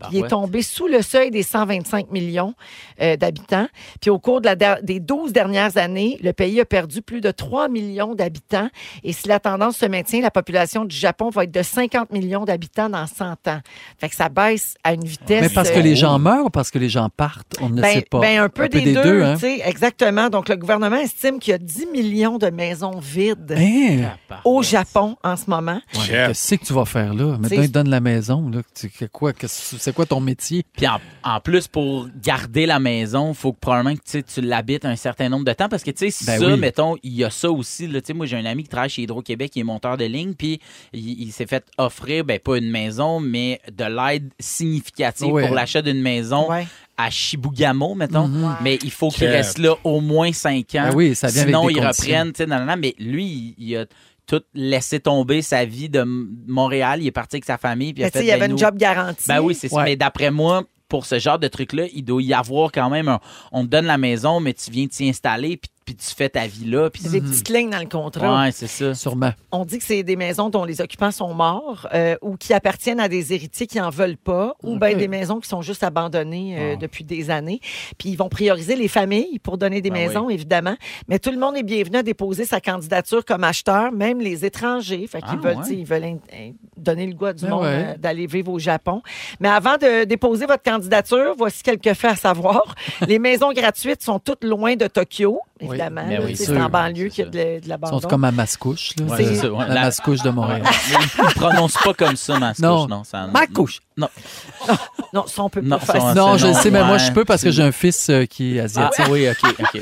Puis il est tombé sous le seuil des 125 millions euh, d'habitants. Puis au cours de la des 12 dernières années, le pays a perdu plus de 3 millions d'habitants. Et si la tendance se maintient, la population du Japon va être de 50 millions d'habitants dans 100 ans. Fait que ça baisse à une vitesse... Mais parce que euh, les gens meurent ou parce que les gens partent, on ne ben, sait pas. ben, un peu, des, deux, hein? exactement. Donc, le gouvernement estime qu'il y a 10 millions de maisons vides Hein? au Japon en ce moment. Ouais. Qu'est-ce que tu vas faire là? Maintenant, ils te donnent la maison. Là. C'est quoi, c'est quoi ton métier? Puis en, en plus, pour garder la maison, faut que probablement que tu l'habites un certain nombre de temps. Parce que, tu sais, Ben ça, oui. mettons, il y a ça aussi. Là, Tu sais, moi, j'ai un ami qui travaille chez Hydro-Québec, qui est monteur de ligne, puis il, il s'est fait offrir, ben, pas une maison, mais de l'aide significative pour l'achat d'une maison Ouais. à Chibougamau, mettons. Mhm. Mais il faut qu'il reste là au moins cinq ans. Ben oui, ça vient avec Sinon, des ils conditions. reprennent, tu sais, nan, nan, nan. mais lui, il, il a tout laissé tomber sa vie de Montréal. Il est parti avec sa famille. Puis il a tu fait, il y ben, avait une nous- job garantie. ben oui, c'est ça. Mais d'après moi, pour ce genre de truc-là, il doit y avoir quand même un. On te donne la maison, mais tu viens t'y installer, puis, puis tu fais ta vie là. Puis C'est des petites lignes dans le contrat. Mhm. Ouais, c'est ça. Sûrement. On dit que c'est des maisons dont les occupants sont morts euh, ou qui appartiennent à des héritiers qui en veulent pas ou bien des maisons qui sont juste abandonnées euh, Ah. depuis des années. Puis ils vont prioriser les familles pour donner des Ben maisons, évidemment. Mais tout le monde est bienvenu à déposer sa candidature comme acheteur, même les étrangers. Fait qu'ils Ah, veulent, ouais. ils veulent in- in- donner le goût à du Ben monde ouais. euh, d'aller vivre au Japon. Mais avant de déposer votre candidature, voici quelques faits à savoir. les maisons gratuites sont toutes loin de Tokyo, Oui. Évidemment. Oui, c'est en banlieue qu'il y a de, la- de Ils sont comme à Mascouche. Là. Ouais, C'est ça, ouais. La, La- Mascouche de Montréal. Ils prononcent pas comme ça, Mascouche. Non. Non, ça, Ma couche. Non. Non, ça, on peut pas faire ça. non, je non, sais, mais moi, je peux parce que j'ai un fils euh, qui est Ah, asiatique. oui, OK, OK.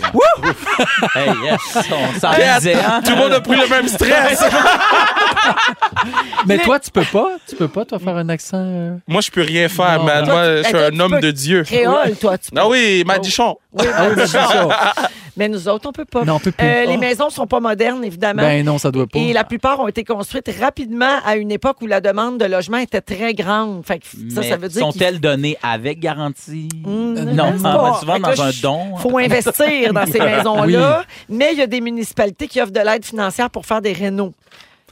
hey, yes, on s'en disait, hein? Tout le monde a pris le même stress. Mais toi, tu peux pas? Tu peux pas, toi, faire un accent? euh? Moi, je peux rien faire, Non. man. Toi, Moi, tu- je suis un tu homme peux de Dieu. Créole, toi, tu peux. Ah oui, Madichon. Oui, Ah oui, ça. Mais nous autres, on peut pas. Non, on peut plus. Euh, Les Oh. maisons sont pas modernes, évidemment. Ben non, ça doit pas. Et la plupart ont été construites rapidement à une époque où la demande de logement était très grande. Fait que ça, Mais ça veut dire qu'il Sont-elles données avec garantie? Hmm, non, on va pas. souvent dans là, un don. faut investir dans ces maisons-là. Mais il y a des municipalités qui offrent de l'aide financière pour faire des rénaux.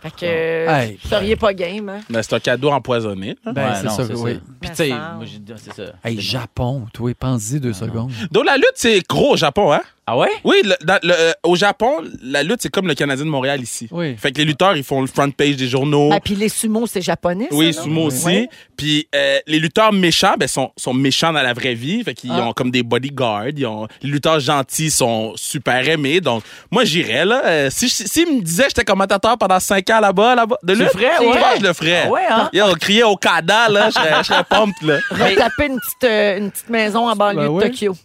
Fait que euh, Hey. vous seriez pas game, hein? Ben, c'est un cadeau empoisonné. Ben, Ouais, c'est ça, c'est oui. Puis, tu sais, moi, j'ai dit, c'est ça. Hey, Japon, toi, pense-y deux secondes. Donc, la lutte, c'est gros au Japon, hein? Ah ouais? Oui, le- dans- le- euh, au Japon, la lutte, c'est comme le Canadien de Montréal ici. Oui. Fait que les lutteurs, ils font le front page des journaux. Ah, puis les sumos, c'est japonais, ça, Oui, non? sumo aussi. Ouais. Puis euh, les lutteurs méchants, ben, sont, sont méchants dans la vraie vie. Fait qu'ils Ah. ont comme des bodyguards. Ils ont, les lutteurs gentils sont super aimés. Donc, moi, j'irais, là. Euh, si je- S'ils me disaient que j'étais commentateur pendant cinq ans là-bas, là-bas, de Tu le lutte, ferais, je ouais? pense que je le ferais. Ah ouais, hein? Yo, criait au Kada, là. Je serais- je serais pumped, là. Retaper une petite, euh, une petite maison en banlieue Ben de oui. Tokyo.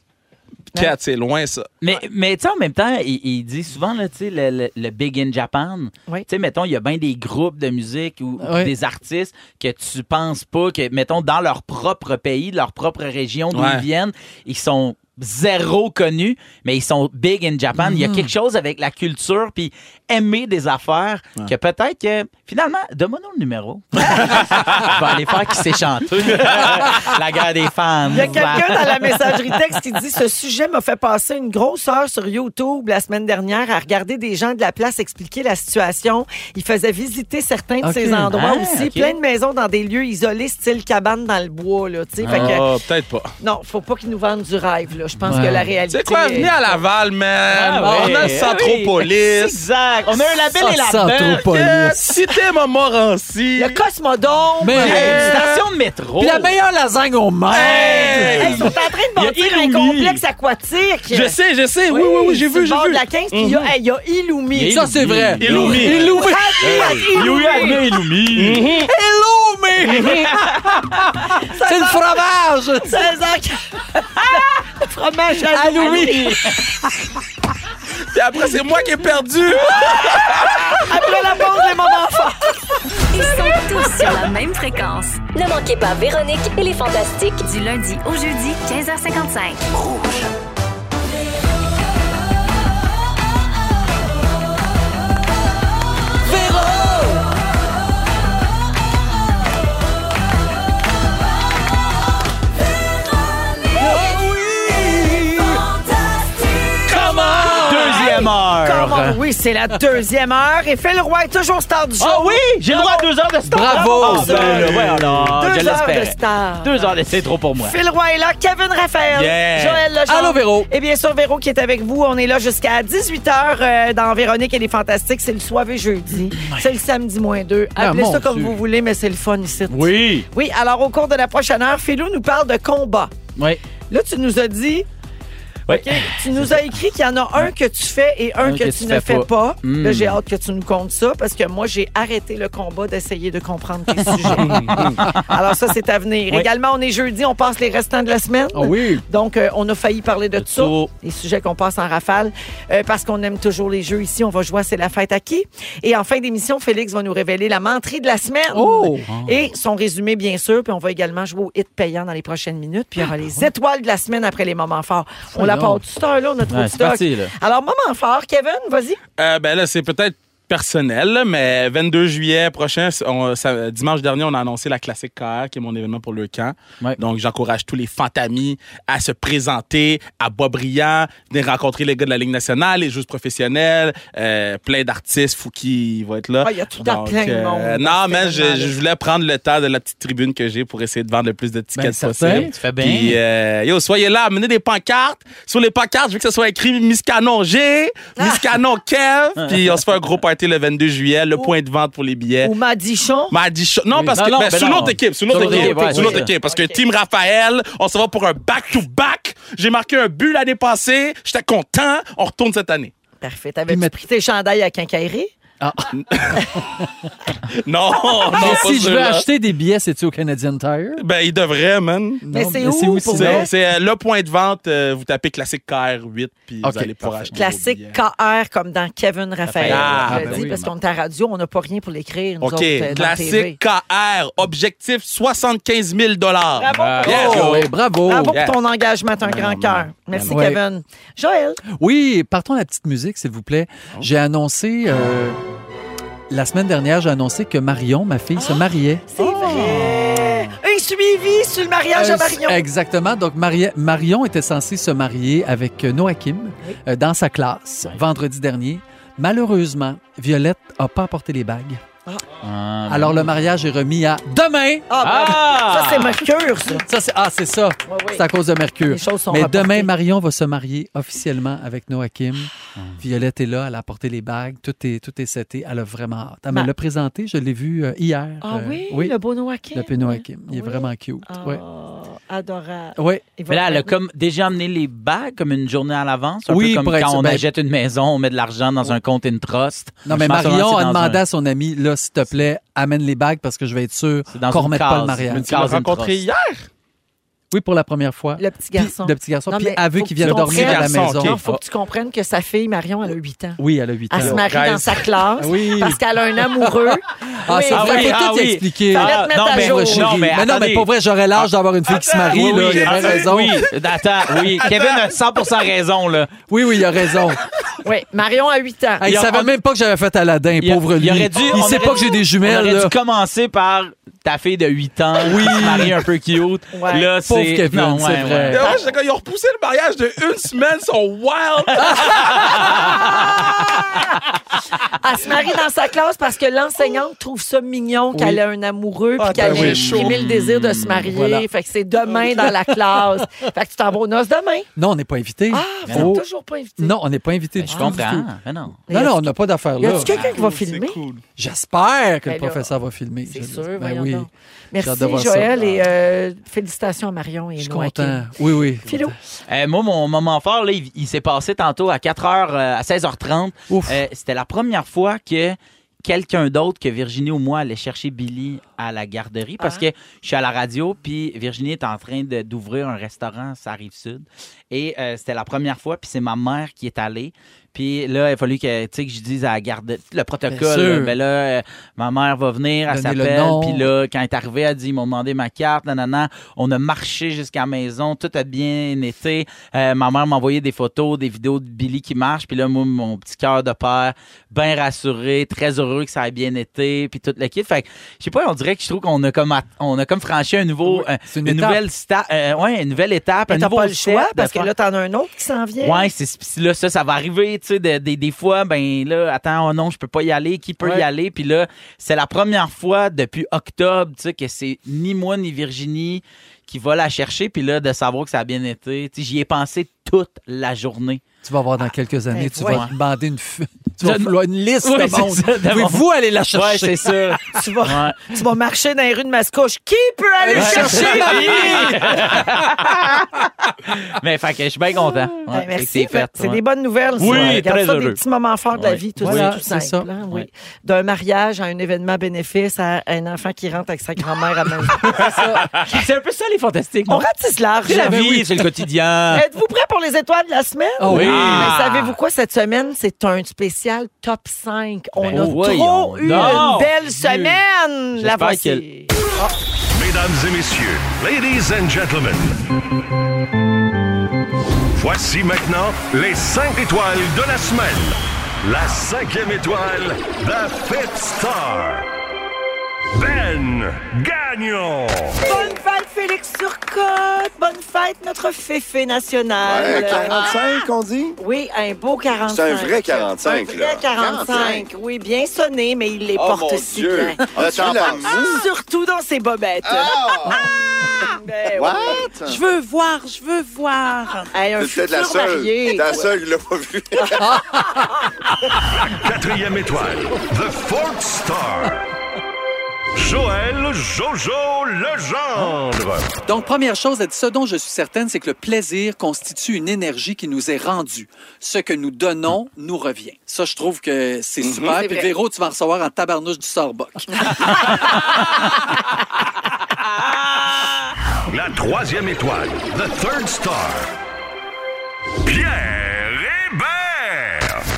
Cat, c'est loin, ça. Mais, mais tu sais, en même temps, il, il dit souvent, là, tu sais, le, le- le Big in Japan. Oui. Tu sais, mettons, il y a bien des groupes de musique ou ou Oui. des artistes que tu penses pas que, mettons, dans leur propre pays, leur propre région d'où Ouais. ils viennent, ils sont zéro connus, mais ils sont big in Japan. Il y a quelque chose avec la culture, puis aimer des affaires, que peut-être que, finalement, donne-moi le numéro. Je vais aller faire qui s'est chanté. la guerre des fans. Il y a quelqu'un dans la messagerie texte qui dit Ce sujet m'a fait passer une grosse heure sur YouTube la semaine dernière à regarder des gens de la place expliquer la situation. Ils faisaient visiter certains de Ok. ces endroits Ah, aussi. ok. Plein de maisons dans des lieux isolés, style cabane dans le bois. Là, tu sais. Fait que, Ah, peut-être pas. non, faut pas qu'ils nous vendent du rêve. Là. Je pense Ouais. que la réalité. C'est quoi, venez à Laval, man. Ah, on oui. a le oui. Centropolis. Exact. On a un label et la Centropolis. Cité Montmorency. Le Cosmodome. Mais- euh, Station de métro. Puis la meilleure lasagne au monde! hey, ils sont en train de bâtir un complexe aquatique? Je sais, je sais. Oui, oui, oui, j'ai vu, j'ai vu. de la 15, puis il y a- hey, y a Illumi. Ça, c'est vrai. Illumi. Illumi. Illumi. Illumi. Illumi. C'est le fromage! 16 ans. Fromage à À Louis. Puis après, c'est moi qui ai perdu. Après la pause, les moments forts. Ils sont tous sur la même fréquence. Ne manquez pas Véronique et les Fantastiques. Du lundi au jeudi, 15h55. Deuxième heure. Comment? Oui, c'est la deuxième heure. Et Phil Roy est toujours star du show. Ah oui, j'ai le droit à deux heures de star. Bravo. Ah, ben, là, ouais, alors, Deux je heures de l'espérais. star. Deux heures, de- c'est trop pour moi. Phil Roy est là, Kevin Raphaël, Yeah. Joël Legendre. Allô, Véro. Et bien sûr, Véro qui est avec vous. On est là jusqu'à 18h dans Véronique et les Fantastiques. C'est le soirée jeudi. C'est le samedi moins deux. Ah, Appelez mon ça comme Dieu. vous voulez, mais c'est le fun ici. Oui. Oui, alors au cours de la prochaine heure, Philou nous parle de combat. Oui. Là, tu nous as dit, Tu nous as écrit qu'il y en a un que tu fais et un, que, tu ne fais pas. Là, j'ai hâte que tu nous comptes ça parce que moi, j'ai arrêté le combat d'essayer de comprendre tes sujets. Alors ça, c'est à venir. Oui. Également, on est jeudi, on passe les restants de la semaine. Ah oui. Donc, euh, on a failli parler de tout ça, tout. les sujets qu'on passe en rafale, euh, parce qu'on aime toujours les jeux ici. On va jouer à C'est la fête à qui? Et en fin d'émission, Félix va nous révéler la menterie de la semaine. Oh! Et son résumé, bien sûr. Puis on va également jouer au hit payant dans les prochaines minutes. Puis il y aura les étoiles de la semaine après les moments forts. On la Voyons. Part cette heure-là, on a trop Ouais, de stock. parti. Alors, moment fort, Kevin, vas-y. Euh, ben là, c'est peut-être personnel, mais 22 juillet prochain, on- ça- dimanche dernier, on a annoncé la Classique KR, qui est mon événement pour le camp. Ouais. Donc, j'encourage tous les fantamis à se présenter à Boisbriand, venir rencontrer les gars de la Ligue nationale, les joueurs professionnels, euh, plein d'artistes, Fouki va être là. Ah, il y a tout Donc, plein de monde dans non, mais je, voulais prendre le temps de la petite tribune que j'ai pour essayer de vendre le plus de tickets Ben, certain. possible. Tu fais bien. Puis, euh, yo, soyez là, amenez des pancartes. Sur les pancartes, je veux que ce soit écrit Miss Canon G, Miss Canon Kev. Puis, on se fait un gros party le 22 juillet, le point de vente pour les billets. Ou Madichon. M'a dit chaud. Non, parce que ben, ben sur non. l'autre équipe, sur l'autre équipe, sur l'autre équipe, parce que Team Raphaël, on se va pour un back-to-back. J'ai marqué un but l'année passée, j'étais content, on retourne cette année. Parfait. T'avais-tu pris tes chandails à quincaillerie? Non, non, Mais pas si je veux acheter des billets, c'est-tu au Canadian Tire? Ben, il devrait, man. Mais c'est où, vrai? C'est euh, le point de vente. euh, vous tapez classique KR8, puis vous allez pouvoir acheter. Classique. KR comme dans Kevin Raphaël. Ah, ben dis oui. parce qu'on est à radio, on n'a pas rien pour l'écrire. nous OK. autres, euh. Classique KR. Objectif 75 000 Bravo, Ah, Chris. Yes. Oh, oui, bravo. Bravo Yeah. pour ton engagement, un grand cœur. Merci, Ouais. Kevin. Joël? Oui, partons à la petite musique, s'il vous plaît. J'ai annoncé, euh, la semaine dernière, j'ai annoncé que Marion, ma fille, se mariait. C'est vrai. Un suivi sur le mariage à Euh, Marion. Exactement. Donc, Maria- Marion était censée se marier avec euh, Noah Kim euh, dans sa classe vendredi dernier. Malheureusement, Violette n'a pas apporté les bagues. Ah, Alors, le mariage est remis à demain. Ah, ben, Ah! Ça, c'est Mercure, ça. Ça, c'est, ah, c'est ça. oui. C'est à cause de Mercure. Les choses sont Mais demain, Marion va se marier officiellement avec Noah Kim. Violette est là, elle a apporté les bagues, tout est, tout est seté. Elle a vraiment hâte. Elle me Ma- l'a présenté, je l'ai vu euh, hier. Ah Euh, oui, oui, le beau Noah Kim. le peu Noah Kim. Il est Oui. vraiment cute. Ah, Ouais. Adorable. Va Mais là, elle a comme déjà amené les bagues comme une journée à l'avance. Un Oui, peu comme pour être quand on Ben- achète une maison, on met de l'argent dans un compte in trust. Non, mais Marion a demandé un- à son ami, là, s'il te plaît, amène les bagues parce que je vais être sûr qu'on une remette pas case, le mariage. Tu l'as rencontré hier? Oui, pour la première fois. Le petit Puis- garçon. le petit garçon. Non, Puis mais elle veut qu'il vienne dormir à la maison. Non, faut que tu comprennes que sa fille, Marion, elle a 8 ans. Oui, elle a 8 ans. Elle se marie 13. dans sa classe Oui. parce qu'elle a un amoureux. Ah, c'est Oui. vrai, oui, ah tout oui. expliquer. Ah, non, mais- jour. Non, mais mais non, mais pour vrai, j'aurais l'âge d'avoir une fille qui se marie. Oui, là, oui, il a attends, raison. Oui, attends, oui. Kevin a 100 raison, là. Oui, oui, il a raison. Oui, Marion a 8 ans. Il Il savait on- même pas que j'avais fait Aladdin, Il pauvre il lui. aurait dû- il on sait aurait pas que j'ai des On jumelles. aurait là. dû commencer par ta fille de 8 ans, oui. qui se marie un peu cute. Ouais. Là, Pauvre c'est... Kevin, non, c'est ouais, vrai. ouais. Ouais, ils ont repoussé le mariage de une semaine, ils sont wild. Elle se marie dans sa classe parce que l'enseignante trouve ça mignon qu'elle a un amoureux puis Ah, qu'elle ben a oui, exprimé le désir de se marier. Voilà. Fait que c'est demain dans la classe. Fait que tu t'en vas aux noces demain. Non, on n'est pas invité. Ah, vous Oh. êtes toujours pas invité. Non, on n'est pas invité du Je tout. du comprends. tout. Mais non. Non, non, on n'a pas d'affaires Y là. a-tu quelqu'un qui va filmer? cool. J'espère que Ben le là, professeur va filmer. C'est sûr, Ben oui. Merci, hâte de voir ça. Joël, et euh, félicitations à Marion et Je suis content. Oui, oui. Philo? Euh, moi, mon moment fort, là, il, il s'est passé tantôt à 4h, à 16h30. Ouf. Euh, C'était la première fois que quelqu'un d'autre que Virginie ou moi allait chercher Billy à la garderie parce que je suis à la radio, puis Virginie est en train d'ouvrir un restaurant, ça arrive sud. Et euh, c'était la première fois, puis c'est ma mère qui est allée. Puis là, il a fallu que, que je dise à la garde, le protocole. là, Ben là, euh, ma mère va venir, elle s'appelle. Puis là, quand elle est arrivée, elle dit, ils m'ont demandé ma carte, nanana. On a marché jusqu'à la maison, tout a bien été. Euh, ma mère m'a envoyé des photos, des vidéos de Billy qui marche. Puis là, moi, mon petit cœur de père, bien rassuré, très heureux que ça ait bien été, puis tout le kit. Fait que, je sais pas, on dirait que je trouve qu'on a comme, on a comme franchi un nouveau, une, nouvelle sta- euh, ouais, une nouvelle étape, un Mais nouveau pas le choix parce que là, t'en as un autre qui s'en vient. Ouais, c'est là ça ça va arriver, tu sais de- des des fois ben là attends oh non, je peux pas y aller, qui peut Ouais. y aller? Puis là, c'est la première fois depuis octobre, tu sais que c'est ni moi ni Virginie qui va la chercher puis là de savoir que ça a bien été, tu sais j'y ai pensé toute la journée. Tu vas voir dans quelques années, Ben, tu ouais. vas demander une, tu vas vouloir une liste Oui, de monde. ça, Pouvez-vous aller la Ouais, chercher? c'est ça. Tu vas, Ouais. tu vas marcher dans les rues de Mascouche. Qui peut aller le chercher? Mais fait que je suis bien content. Ouais, Ben, merci. c'est fait. C'est ouais. des bonnes nouvelles. Oui, Regarde très ça, heureux. des petits moments forts de la Ouais. vie, tout, Voilà, tout simple. ça. hein, oui. Ouais. D'un mariage à un événement bénéfice à un enfant qui rentre avec sa grand-mère à la maison. C'est un peu ça les fantastiques. On ratisse large. C'est la Ben vie, c'est le quotidien. Êtes-vous prêts pour les étoiles de la semaine? Oh oui. Ah. Mais savez-vous quoi, cette semaine, c'est un spécial top 5. On Ben a trop eu une belle semaine. La voici. Mesdames et messieurs, ladies and gentlemen. Voici maintenant les 5 étoiles de la semaine. La cinquième étoile, The Fifth Star. Ben Gagnon. Bonne fête, Félix Turcotte. Bonne fête, notre féfé national. Ouais, 45, on dit? Oui, un beau 45. C'est un vrai 45, Un vrai là. 45. Oui, bien sonné, mais il les Oh porte mon si Dieu! bien. Vu la moue? Surtout dans ses bobettes. Ah! Ben What? oui. Je veux voir, je veux voir. Hey, un C'est peut-être la futur seule. marié. La seule qui l'a pas vu. Quatrième étoile, The Fourth Star. Joël Jojo Legendre. Donc, première chose, elle dit, ce dont je suis certaine, c'est que le plaisir constitue une énergie qui nous est rendue. Ce que nous donnons nous revient. Ça, je trouve que c'est super. C'est Puis vrai. Véro, tu vas recevoir en tabarnouche du Sorboc. La troisième étoile, The Third Star. Pierre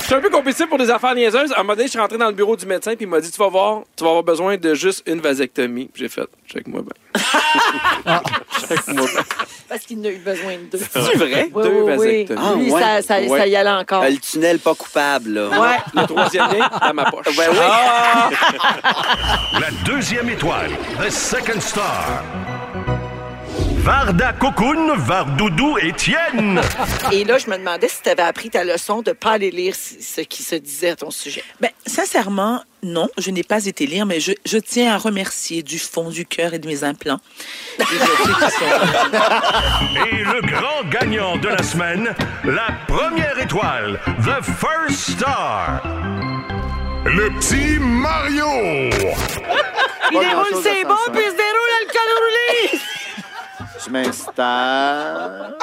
suis un peu compétitif pour des affaires niaiseuses. À un moment donné, je suis rentré dans le bureau du médecin puis il m'a dit Tu vas voir, tu vas avoir besoin de juste une vasectomie. Puis J'ai fait Check-moi bien. Check-moi bien. Parce qu'il n'a eu besoin de deux. C'est vrai? Oui, Deux oui, oui. vasectomies. Ah, Lui, ouais. ça, ça, Ouais. ça y allait encore. Le tunnel pas coupable, là. Ouais. Le troisième lien dans ma poche. Ben oui. La deuxième étoile, The Second Star. Varda Cocoon, Vardoudou Étienne. Et là, je me demandais si tu avais appris ta leçon de ne pas aller lire ce qui se disait à ton sujet. Ben, sincèrement, non, je n'ai pas été lire, mais je, je tiens à remercier du fond du cœur et de mes implants. Et le grand gagnant de la semaine, la première étoile, The First Star. Le petit Mario. Il déroule ses à bons, puis il se déroule le col roulé. Je m'installe.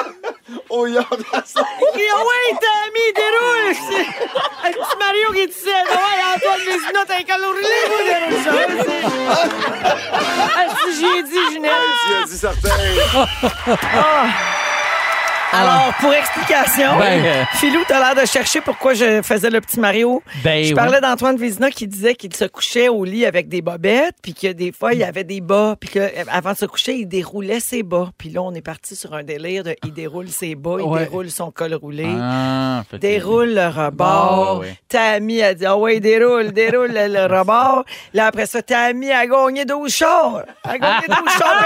Oh, y'a ça. Il dit, Ah ouais, Tammy, déroule. Le petit Mario qui dit, ouais, Antoine Vézina, t'as un vous déroule ça. Ah, si j'y ai dit, Ginette. Tu as dit certain. Alors, pour explication, Ben, euh, Philou, t'as l'air de chercher pourquoi je faisais le petit Mario. Ben, je oui. parlais d'Antoine Vézina qui disait qu'il se couchait au lit avec des bobettes, puis que des fois, il y avait des bas, puis qu'avant de se coucher, il déroulait ses bas. Puis là, on est parti sur un délire de il déroule ses bas, il Ouais. déroule son col roulé. Ah, Déroule le rebord. Ah, ouais. Tammy a dit, ah ouais, déroule, déroule le, le rebord. Là, après ça, Tammy a gagné 12 chars. A gagné 12 chars.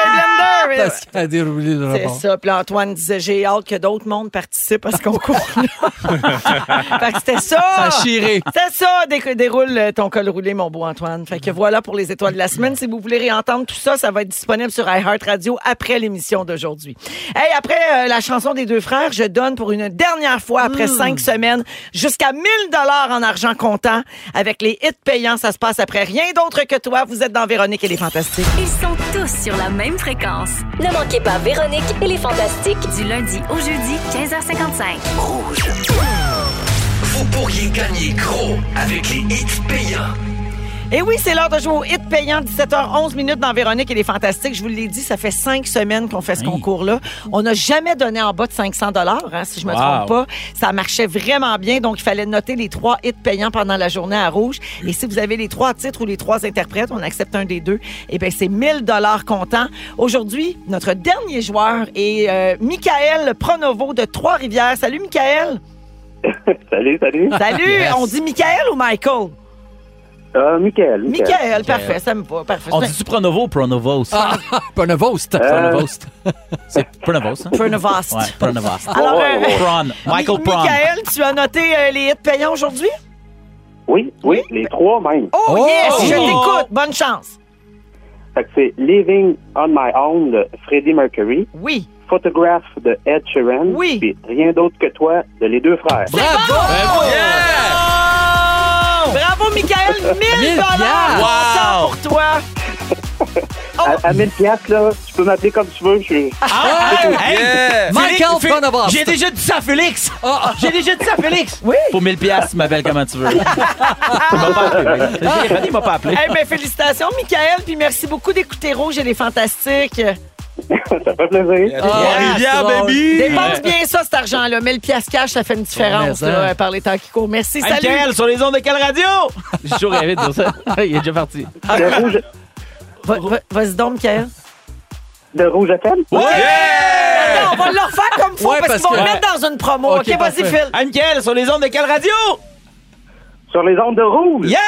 Parce qu'elle a déroulé le C'est rebord. ça. Puis là, Antoine disait, j'ai hâte que d'autres mondes participent à ce concours-là. fait que c'était ça. Ça a chiré. C'était ça. Dé- déroule euh, ton col roulé, mon beau Antoine. Fait que voilà pour les étoiles de la semaine. Si vous voulez réentendre tout ça, ça va être disponible sur iHeartRadio après l'émission d'aujourd'hui. Hey, après euh, la chanson des deux frères, je donne pour une dernière fois, après cinq semaines, jusqu'à 1000 dollars en argent comptant avec les hits payants. Ça se passe après rien d'autre que toi. Vous êtes dans Véronique et les Fantastiques. Ils sont tous sur la même fréquence. Ne manquez pas Véronique et les Fantastiques. Du lundi au jeudi, 15h55. Vous pourriez gagner gros avec les hits payants. Et oui, c'est l'heure de jouer au hit payant, 17h11 minutes dans Véronique et les Fantastiques. Je vous l'ai dit, ça fait cinq semaines qu'on fait ce Oui. concours-là. On n'a jamais donné en bas de 500 dollars, hein, si je me Wow. trompe pas. Ça marchait vraiment bien, donc il fallait noter les trois hits payants pendant la journée à Rouge. Et si vous avez les trois titres ou les trois interprètes, on accepte un des deux. Eh bien, c'est 1000 dollars comptant. Aujourd'hui, notre dernier joueur est euh, Michael Pronovo de Trois-Rivières. Salut, Michael. Salut, salut. Salut. Yes. On dit Michael ou Michael? Euh, Michael. Michael, parfait, ça me va. Parfait. On dit-tu Pronovo ou Pronovost? Ah, Pronovost. Pronovost. C'est Pronovost, hein? Pronovost. Ouais, Pronovost. Alors, euh, Pron. Michael Mi- Pron. Michael, tu as noté euh, les hits payants aujourd'hui? Oui, oui, les trois même. Oh, Oh! yes, je Oh! t'écoute. Bonne chance. Fait que c'est Living on My Own de Freddie Mercury, Oui. Photograph de Ed Sheeran, Oui. puis Rien d'autre que toi de Les Deux Frères. Bravo! Bravo, Michael. 1000 1000 dollars Wow. pour toi. À, à 1000 piastres, là, tu peux m'appeler comme tu veux. Je suis... Ah, hey, Yeah! Michael. J'ai déjà dit ça à Félix. Ah, J'ai déjà dit ça à Félix. Oui. Pour 1000 piastres, tu m'appelles comment tu veux? il m'a pas appelé. Il m'a pas appelé. Eh bien, félicitations, Michael. Puis merci beaucoup d'écouter Rouge et les Fantastiques. Ça fait plaisir. Drôle. baby! Dépense bien ça, cet argent-là. 1000 piastres cash, ça fait une différence là, par les temps qui courent. Merci, Hey, salut. Michael, sur les ondes de quelle radio? J'ai toujours rêvé de dire ça. Il est déjà parti. Va- va- Vas-y donc, Michael. de Rouge FM? Attends, on va le refaire comme faut Ouais, parce, parce qu'ils vont le mettre dans une promo. OK, vas-y. Phil. Hey, Michael, sur les ondes de quelle radio? Sur les ondes de Rouge. Yeah!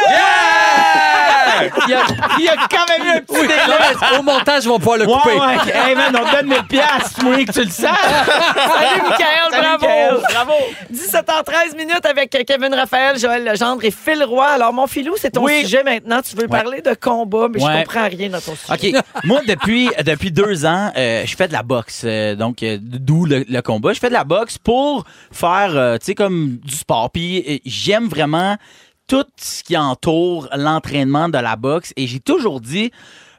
Il, a, il a quand même eu un petit délai. au montage, ils vont pouvoir le Ouais, couper. ouais. Hey, man, on te donne 1000 piastres, moi, que tu le saches. Salut, Michael, Salut, bravo. Michael, bravo. 17h13 minutes avec Kevin Raphaël, Joël Legendre et Phil Roy. Alors, mon filou, c'est ton Oui. sujet maintenant. Tu veux parler de combat, mais Ouais. je comprends rien dans ton sujet. OK. Moi, depuis, depuis deux ans, euh, je fais de la boxe. euh, donc, euh, d'où le, le combat. Je fais de la boxe pour faire, euh, tu sais, comme du sport. Puis, euh, j'aime vraiment tout ce qui entoure l'entraînement de la boxe. Et j'ai toujours dit,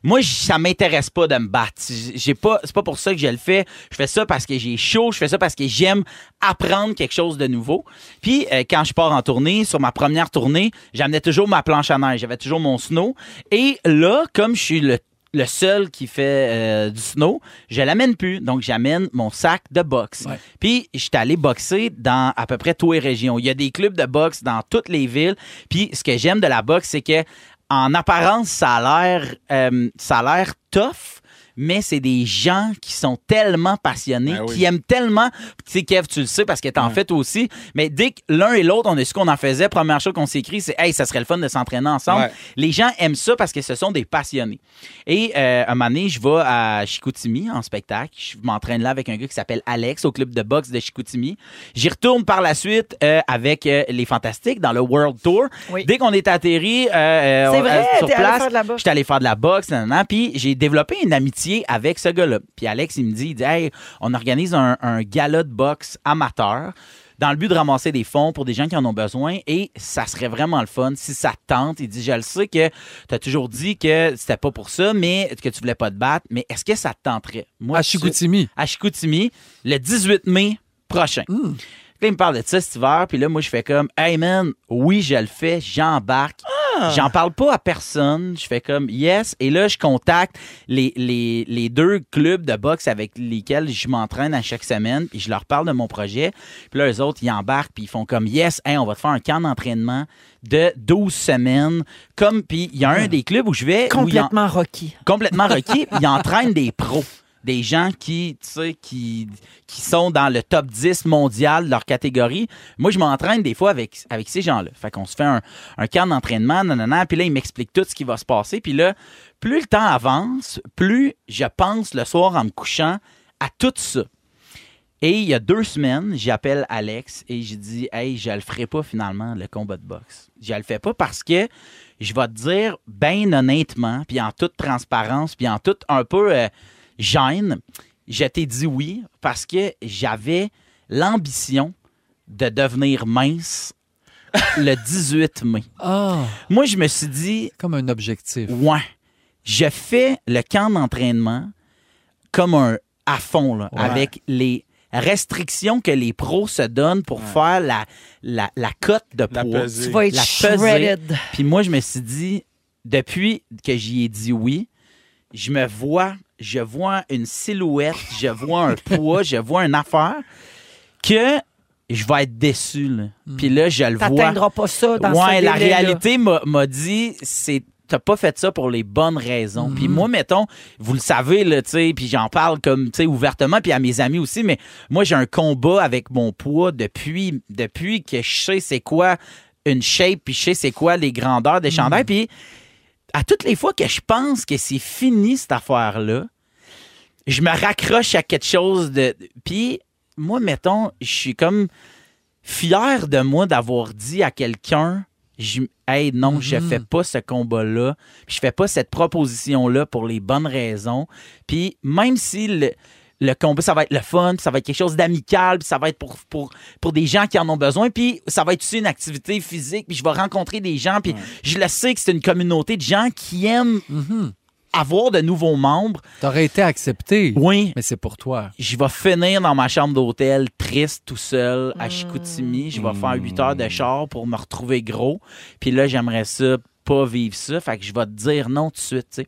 moi, ça m'intéresse pas de me battre. J'ai pas, c'est pas pour ça que je le fais. Je fais ça parce que j'ai chaud. Je fais ça parce que j'aime apprendre quelque chose de nouveau. Puis, euh, quand je pars en tournée, sur ma première tournée, j'amenais toujours ma planche à neige. J'avais toujours mon snow. Et là, comme je suis le le seul qui fait euh, du snow, je l'amène plus. Donc, j'amène mon sac de boxe. Puis, je suis allé boxer dans à peu près toutes les régions. Il y a des clubs de boxe dans toutes les villes. Puis, ce que j'aime de la boxe, c'est que en apparence, ça a l'air, euh, ça a l'air tough. Mais c'est des gens qui sont tellement passionnés, Ben oui. qui aiment tellement. Tu sais, Kev, tu le sais parce que t'en fais aussi. Mais dès que l'un et l'autre, on a su qu'on en faisait, première chose qu'on s'est écrit, c'est Hey, ça serait le fun de s'entraîner ensemble. Ouais. Les gens aiment ça parce que ce sont des passionnés. Et euh, un moment donné, je vais à Chicoutimi en spectacle. Je m'entraîne là avec un gars qui s'appelle Alex au club de boxe de Chicoutimi. J'y retourne par la suite euh, avec euh, les Fantastiques dans le World Tour. Oui. Dès qu'on est atterri euh, sur place, j'étais allé faire de la boxe, puis j'ai développé une amitié avec ce gars-là. Puis Alex, il me dit, il dit, hey, on organise un, un gala de boxe amateur dans le but de ramasser des fonds pour des gens qui en ont besoin et ça serait vraiment le fun si ça te tente. Il dit, je le sais que tu as toujours dit que c'était pas pour ça, mais que tu voulais pas te battre, mais est-ce que ça te tenterait? Moi, À Chicoutimi. à Chicoutimi, le 18 mai prochain. Là, il me parle de ça cet hiver, puis là, moi, je fais comme, hey man, oui, je le fais, j'embarque. J'en parle pas à personne. Je fais comme, yes. Et là, je contacte les, les, les deux clubs de boxe avec lesquels je m'entraîne à chaque semaine, puis je leur parle de mon projet. Puis là, eux autres, ils embarquent, puis ils font comme, yes, hey, on va te faire un camp d'entraînement de 12 semaines. Comme, puis il y a un des clubs où je vais. ils en- Complètement Rocky. complètement requis. Ils entraînent des pros. Des gens qui, qui, qui sont dans le top 10 mondial de leur catégorie. Moi, je m'entraîne des fois avec, avec ces gens-là. Fait qu'on se fait un, un camp d'entraînement, nanana, puis là, ils m'expliquent tout ce qui va se passer. Puis là, plus le temps avance, plus je pense le soir en me couchant à tout ça. Et il y a deux semaines, j'appelle Alex et je dis Hey, je le ferai pas finalement, le combat de boxe. Je le fais pas parce que je vais te dire, bien honnêtement, puis en toute transparence, puis en toute un peu euh, gêne, je t'ai dit oui parce que j'avais l'ambition de devenir mince le 18 mai. Ah, Moi, je me suis dit, comme un objectif. Ouais. Je fais le camp d'entraînement comme un à fond, là, Ouais. avec les restrictions que les pros se donnent pour faire la, la, la cote de La poids. pesée. Tu vas être La pesée. shredded. Puis moi, je me suis dit, depuis que j'y ai dit oui, je me vois, je vois une silhouette, je vois un poids, je vois une affaire que je vais être déçu. là. Puis là, je le vois. T'atteindras pas ça dans Ouais, ce la réalité m'a dit, c'est t'as pas fait ça pour les bonnes raisons. Puis moi, mettons, vous le savez, là, tu sais, puis j'en parle comme, tu sais, ouvertement, puis à mes amis aussi, mais moi, j'ai un combat avec mon poids depuis, depuis que je sais c'est quoi une shape, puis je sais c'est quoi les grandeurs des chandails, puis à toutes les fois que je pense que c'est fini, cette affaire-là, je me raccroche à quelque chose de... Puis moi, mettons, je suis comme fier de moi d'avoir dit à quelqu'un je, hey, non, je fais pas ce combat-là, je fais pas cette proposition-là pour les bonnes raisons. Puis même si le, le combat, ça va être le fun, puis ça va être quelque chose d'amical, puis ça va être pour, pour, pour des gens qui en ont besoin, puis ça va être aussi une activité physique, puis je vais rencontrer des gens, puis je le sais que c'est une communauté de gens qui aiment avoir de nouveaux membres. T'aurais été accepté. Oui. Mais c'est pour toi. Je vais finir dans ma chambre d'hôtel, triste, tout seul, à Chicoutimi. Je vais faire 8 heures de char pour me retrouver gros. Puis là, j'aimerais ça pas vivre ça. Fait que je vais te dire non tout de suite, tu sais.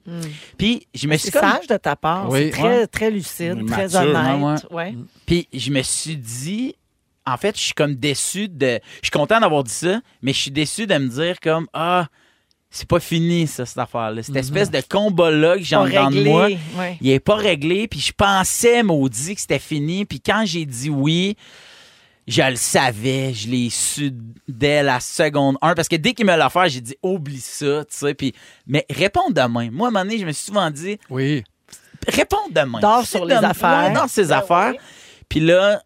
Puis je me suis C'est comme... sage de ta part. Oui. C'est très, Ouais. très lucide, très honnête. ouais, Ouais. Puis je me suis dit, en fait, je suis comme déçu de. Je suis content d'avoir dit ça, mais je suis déçu de me dire comme ah, c'est pas fini ça cette affaire-là. Cette Mhm. espèce de combat-là que j'ai dedans de moi, ouais. il est pas réglé. Puis je pensais maudit que c'était fini. Puis quand j'ai dit oui. Je le savais, je l'ai su dès la seconde 1. Parce que dès qu'il me l'a fait, j'ai dit oublie ça, tu sais. Puis, mais réponds demain. Moi, à un moment donné, je me suis souvent dit Oui. réponds demain. Dors sur les demain- affaires. dors sur ses Ben affaires. Puis là,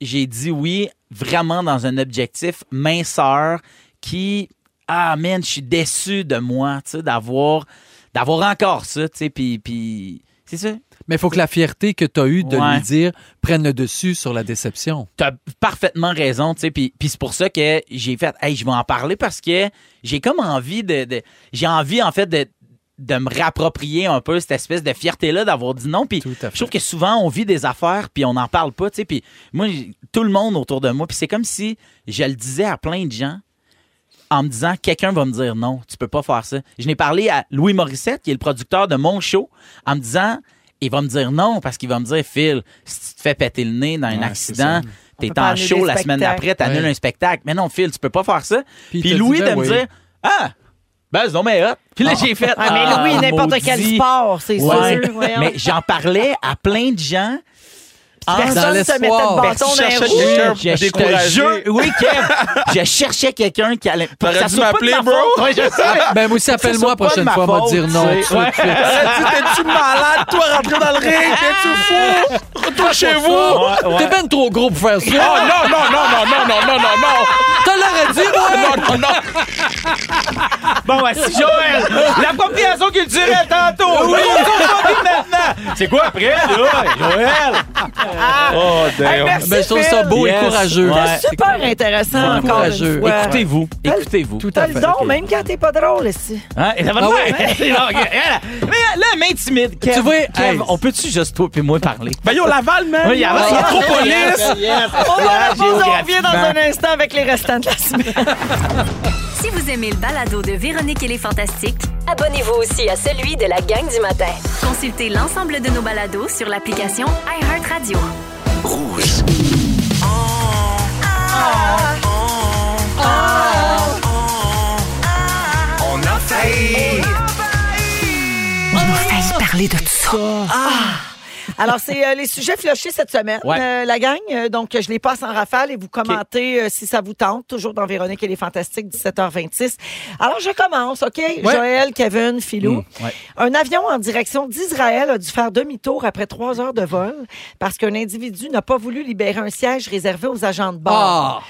j'ai dit oui, vraiment dans un objectif minceur qui, ah man, je suis déçu de moi, tu sais, d'avoir, d'avoir encore ça, tu sais, puis, puis C'est ça. Mais il faut que la fierté que tu as eue de Ouais. lui dire prenne le dessus sur la déception. T'as parfaitement raison, tu sais. Puis, puis c'est pour ça que j'ai fait, hey, je vais en parler parce que j'ai comme envie de, de- j'ai envie en fait de de me réapproprier un peu cette espèce de fierté-là d'avoir dit non. Puis je trouve que souvent, on vit des affaires, puis on n'en parle pas, tu sais. Puis moi, tout le monde autour de moi, puis c'est comme si je le disais à plein de gens en me disant, quelqu'un va me dire non, tu peux pas faire ça. Je n'ai parlé à Louis Morissette, qui est le producteur de mon show, en me disant, il va me dire non parce qu'il va me dire, Phil, si tu te fais péter le nez dans un Ouais, accident, t'es en show la semaine d'après, t'annules Ouais. un spectacle. Mais non, Phil, tu peux pas faire ça. Puis Louis de me oui. dire, ah, ben, c'est donc bien hot. Puis là, j'ai fait. Ah, mais ah, Louis, n'importe quel sport, c'est Ouais. sûr. voyons. Mais j'en parlais à plein de gens. Personne ne se mettait de bâton dans les roues. Je, je jure, oui, Kev, je cherchais quelqu'un qui allait. T'aurais ça dû m'appeler, ma bro? je sais. Ben, moi aussi, appelle-moi la prochaine fois, faute, dire non. t'es-tu malade, toi, rentrer dans le ring? T'es-tu fou? Retourne chez vous! T'es ben trop gros pour faire Oh ça. non, non, non, non, non, non, non, non, non! T'as l'aurais dit, ouais. Non, non, non! Bon, voici Joël. L'appropriation culturelle tantôt. Oui, maintenant. C'est quoi après, là, Joël? Oh, damn. merci, Ben, je trouve ça beau Yes. et courageux. Ouais. C'est super intéressant Ouais, encore courageux. une fois. Écoutez-vous. Écoutez-vous. Tout T'as à le fait. don, même quand t'es pas drôle ici. Hein? Et ça va Ah ouais? Mais là, m'intimide. Kev, Tu vois, Kev, hey. on peut-tu juste toi et moi parler? Ben yo, Laval, man! Oui, il y a- C'est trop police! On va la pause, on revient dans un instant avec les restants de la semaine. Si vous aimez le balado de Véronique et les Fantastiques, Abonnez-vous aussi à celui de la gang du matin. consultez l'ensemble de nos balados sur l'application iHeartRadio. On a failli. parler de tout ça. Alors, c'est euh, les sujets flushés cette semaine, Ouais. euh, la gang. Euh, donc, je les passe en rafale et vous commentez euh, si ça vous tente. Toujours dans Véronique et les Fantastiques, 17h26. Alors, je commence, OK? Joël, Kevin, Philou. Mm, ouais. Un avion en direction d'Israël a dû faire demi-tour après trois heures de vol parce qu'un individu n'a pas voulu libérer un siège réservé aux agents de bord. Ah,